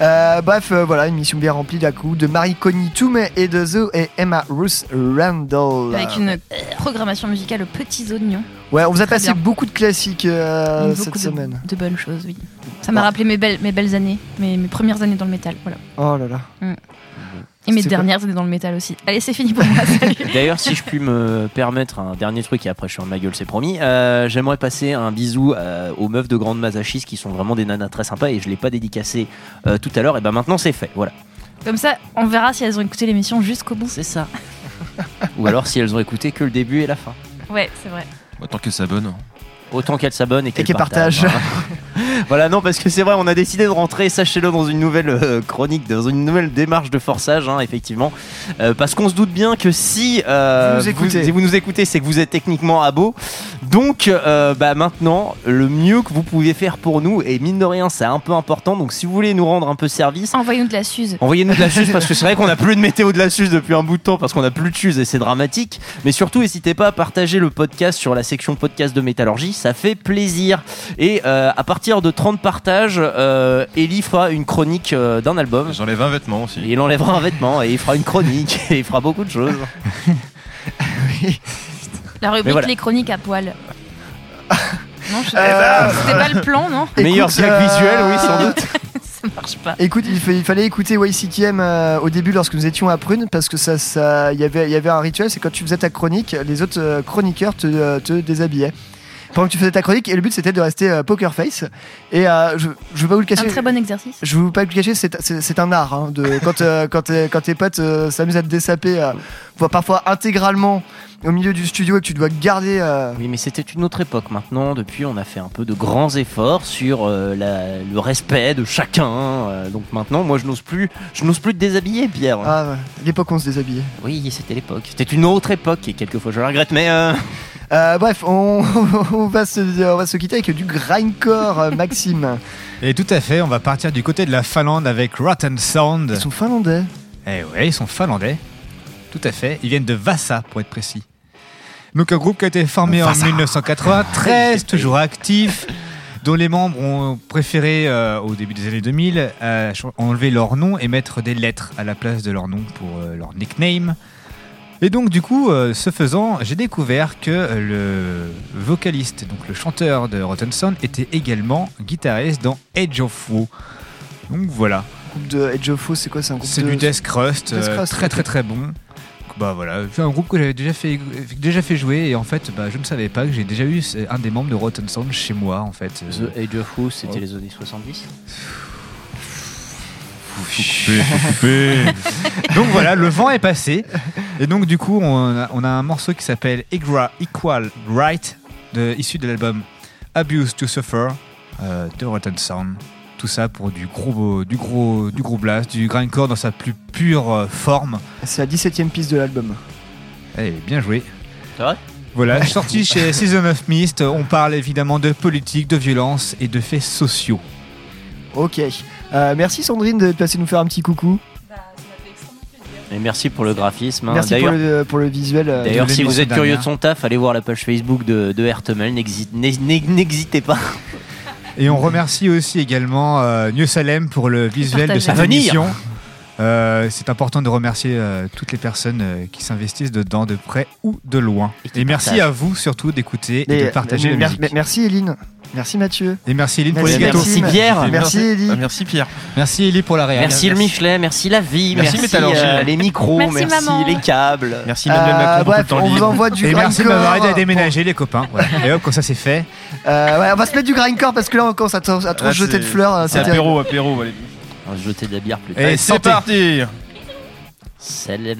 Euh, bref, euh, voilà, une mission bien remplie d'un coup de Marie Connie Toom et de Zoe et Emma Ruth Randall. Avec une programmation musicale aux petits oignons. Ouais, on vous a Très passé bien. beaucoup de classiques euh, Beaucoup cette de, semaine. de bonnes choses, oui. Ça m'a rappelé mes belles, mes belles années, mes, mes premières années dans le métal, voilà. Oh là là. Mm. Et mes dernières années dans le métal aussi. Allez, c'est fini pour moi. D'ailleurs, si je puis me permettre un dernier truc et après je suis en ma gueule, c'est promis. euh, J'aimerais passer un bisou euh, aux meufs de Grande Masachis qui sont vraiment des nanas très sympas et je l'ai pas dédicacé euh, tout à l'heure. Et ben maintenant c'est fait. Voilà. Comme ça, on verra si elles ont écouté l'émission jusqu'au bout. C'est ça. Ou alors si elles ont écouté que le début et la fin. Ouais, c'est vrai. Autant qu'elle s'abonne. Autant qu'elles s'abonnent et qu'elles qu'elles partagent. partagent. Voilà. Non, parce que c'est vrai, on a décidé de rentrer, sachez-le, dans une nouvelle euh, chronique, dans une nouvelle démarche de forçage, hein, effectivement. Euh, parce qu'on se doute bien que si euh, Vous nous écoutez. si vous nous écoutez, c'est que vous êtes techniquement à beau. Donc, euh, bah, maintenant, le mieux que vous pouvez faire pour nous, et mine de rien, c'est un peu important. Donc, si vous voulez nous rendre un peu service, Envoyez-nous de la suze. Envoyez-nous de la suze parce que c'est vrai qu'on a plus de météo de la suze depuis un bout de temps parce qu'on a plus de suze et c'est dramatique. Mais surtout, n'hésitez pas à partager le podcast sur la section podcast de métallurgie, ça fait plaisir. Et euh, à partir de 30 partages, euh, Ellie fera une chronique euh, d'un album. J'enlève un vêtement aussi. Il enlèvera un vêtement et il fera une chronique et il fera beaucoup de choses. La rubrique voilà. les chroniques à poil. non, je... Euh, c'était pas le plan, non Meilleur gag euh, visuel, oui, sans doute. Ça marche pas. Écoute, il, fa- il fallait écouter YCTM euh, au début lorsque nous étions à Prune parce que ça, ça, il y avait, il y avait un rituel, c'est quand tu faisais ta chronique, les autres euh, chroniqueurs te, euh, te déshabillaient. Pendant que tu faisais ta chronique, et le but c'était de rester euh, poker face. Et euh, je, je vais pas vous le cacher. Un très bon exercice. Je vais vous pas le cacher, c'est, c'est, c'est un art. hein, de, quand, euh, quand, quand tes potes euh, s'amusent à te dessaper, euh, voire parfois intégralement au milieu du studio et que tu dois garder. euh, Oui, mais c'était une autre époque maintenant. Depuis, on a fait un peu de grands efforts sur euh, la- le respect de chacun. euh, donc maintenant, moi, je n'ose plus, je n'ose plus te déshabiller, Pierre. Ah ouais, l'époque où on se déshabillait. Oui, c'était l'époque. C'était une autre époque et quelquefois je le regrette, mais euh, Euh, bref, on, on, va se, on va se quitter avec du grindcore, euh, Maxime. Et tout à fait, on va partir du côté de la Finlande avec Rotten Sound. Ils sont finlandais. Eh ouais, ils sont finlandais. Tout à fait. Ils viennent de Vasa, pour être précis. Donc un groupe qui a été formé en 1993, toujours actif, dont les membres ont préféré, euh, au début des années 2000, euh, ch- enlever leur nom et mettre des lettres à la place de leur nom pour euh, leur nickname. Et donc du coup, euh, ce faisant, j'ai découvert que euh, le vocaliste, donc le chanteur de Rotten Sound, était également guitariste dans Edge of Woe. Donc voilà. Groupe de Edge of Foe, c'est quoi C'est un groupe C'est de... du Death Crust, Death euh, Crust, très très très bon. Bah voilà, c'est un groupe que j'avais déjà fait, déjà fait jouer et en fait bah, je ne savais pas que j'ai déjà eu un des membres de Rotten Sound chez moi en fait. The Age of Who, c'était Oh. les années 70. donc voilà, le vent est passé et donc du coup on a, on a un morceau qui s'appelle Egra Equal Right de, issu de l'album Abuse to Suffer euh, de Rotten Sound. Tout ça pour du gros, du gros, du gros blast, du grindcore dans sa plus pure euh, forme. C'est la 17ème piste de l'album. Eh, bien joué. C'est vrai? Voilà, sorti chez Season of Mist, on parle évidemment de politique, de violence et de faits sociaux. Ok. Euh, merci Sandrine de passer nous faire un petit coucou. Et merci pour le graphisme. hein. Merci pour le, pour le visuel. euh, D'ailleurs, si vous êtes curieux de son taf, allez voir la page Facebook de, de Hertemel. N'hésitez pas. Et on remercie aussi également euh, New Salem pour le visuel de cette émission. Euh, c'est important de remercier euh, toutes les personnes euh, qui s'investissent dedans, de près ou de loin. Et, merci à vous surtout d'écouter et de partager la mer- musique. Merci Eline. Merci Mathieu. Et merci Eline pour les gâteaux. merci, Pierre. Merci, Elie. Ah, merci Pierre. Merci Elie pour la réaction. Merci le Michelet, merci la vie, Merci euh, les micros, Merci, les câbles. Merci Euh, Emmanuel Macron bref, temps on vous envoie du Et merci de m'avoir aidé à déménager les copains. Et hop, comme ça c'est fait. Euh, ouais, on va se mettre du grindcore parce que là on commence à trop, Ah, jeter de fleurs. euh, C'est apéro, apéro. allez. On va se jeter de la bière plus Et tard. Allez, c'est parti Salam.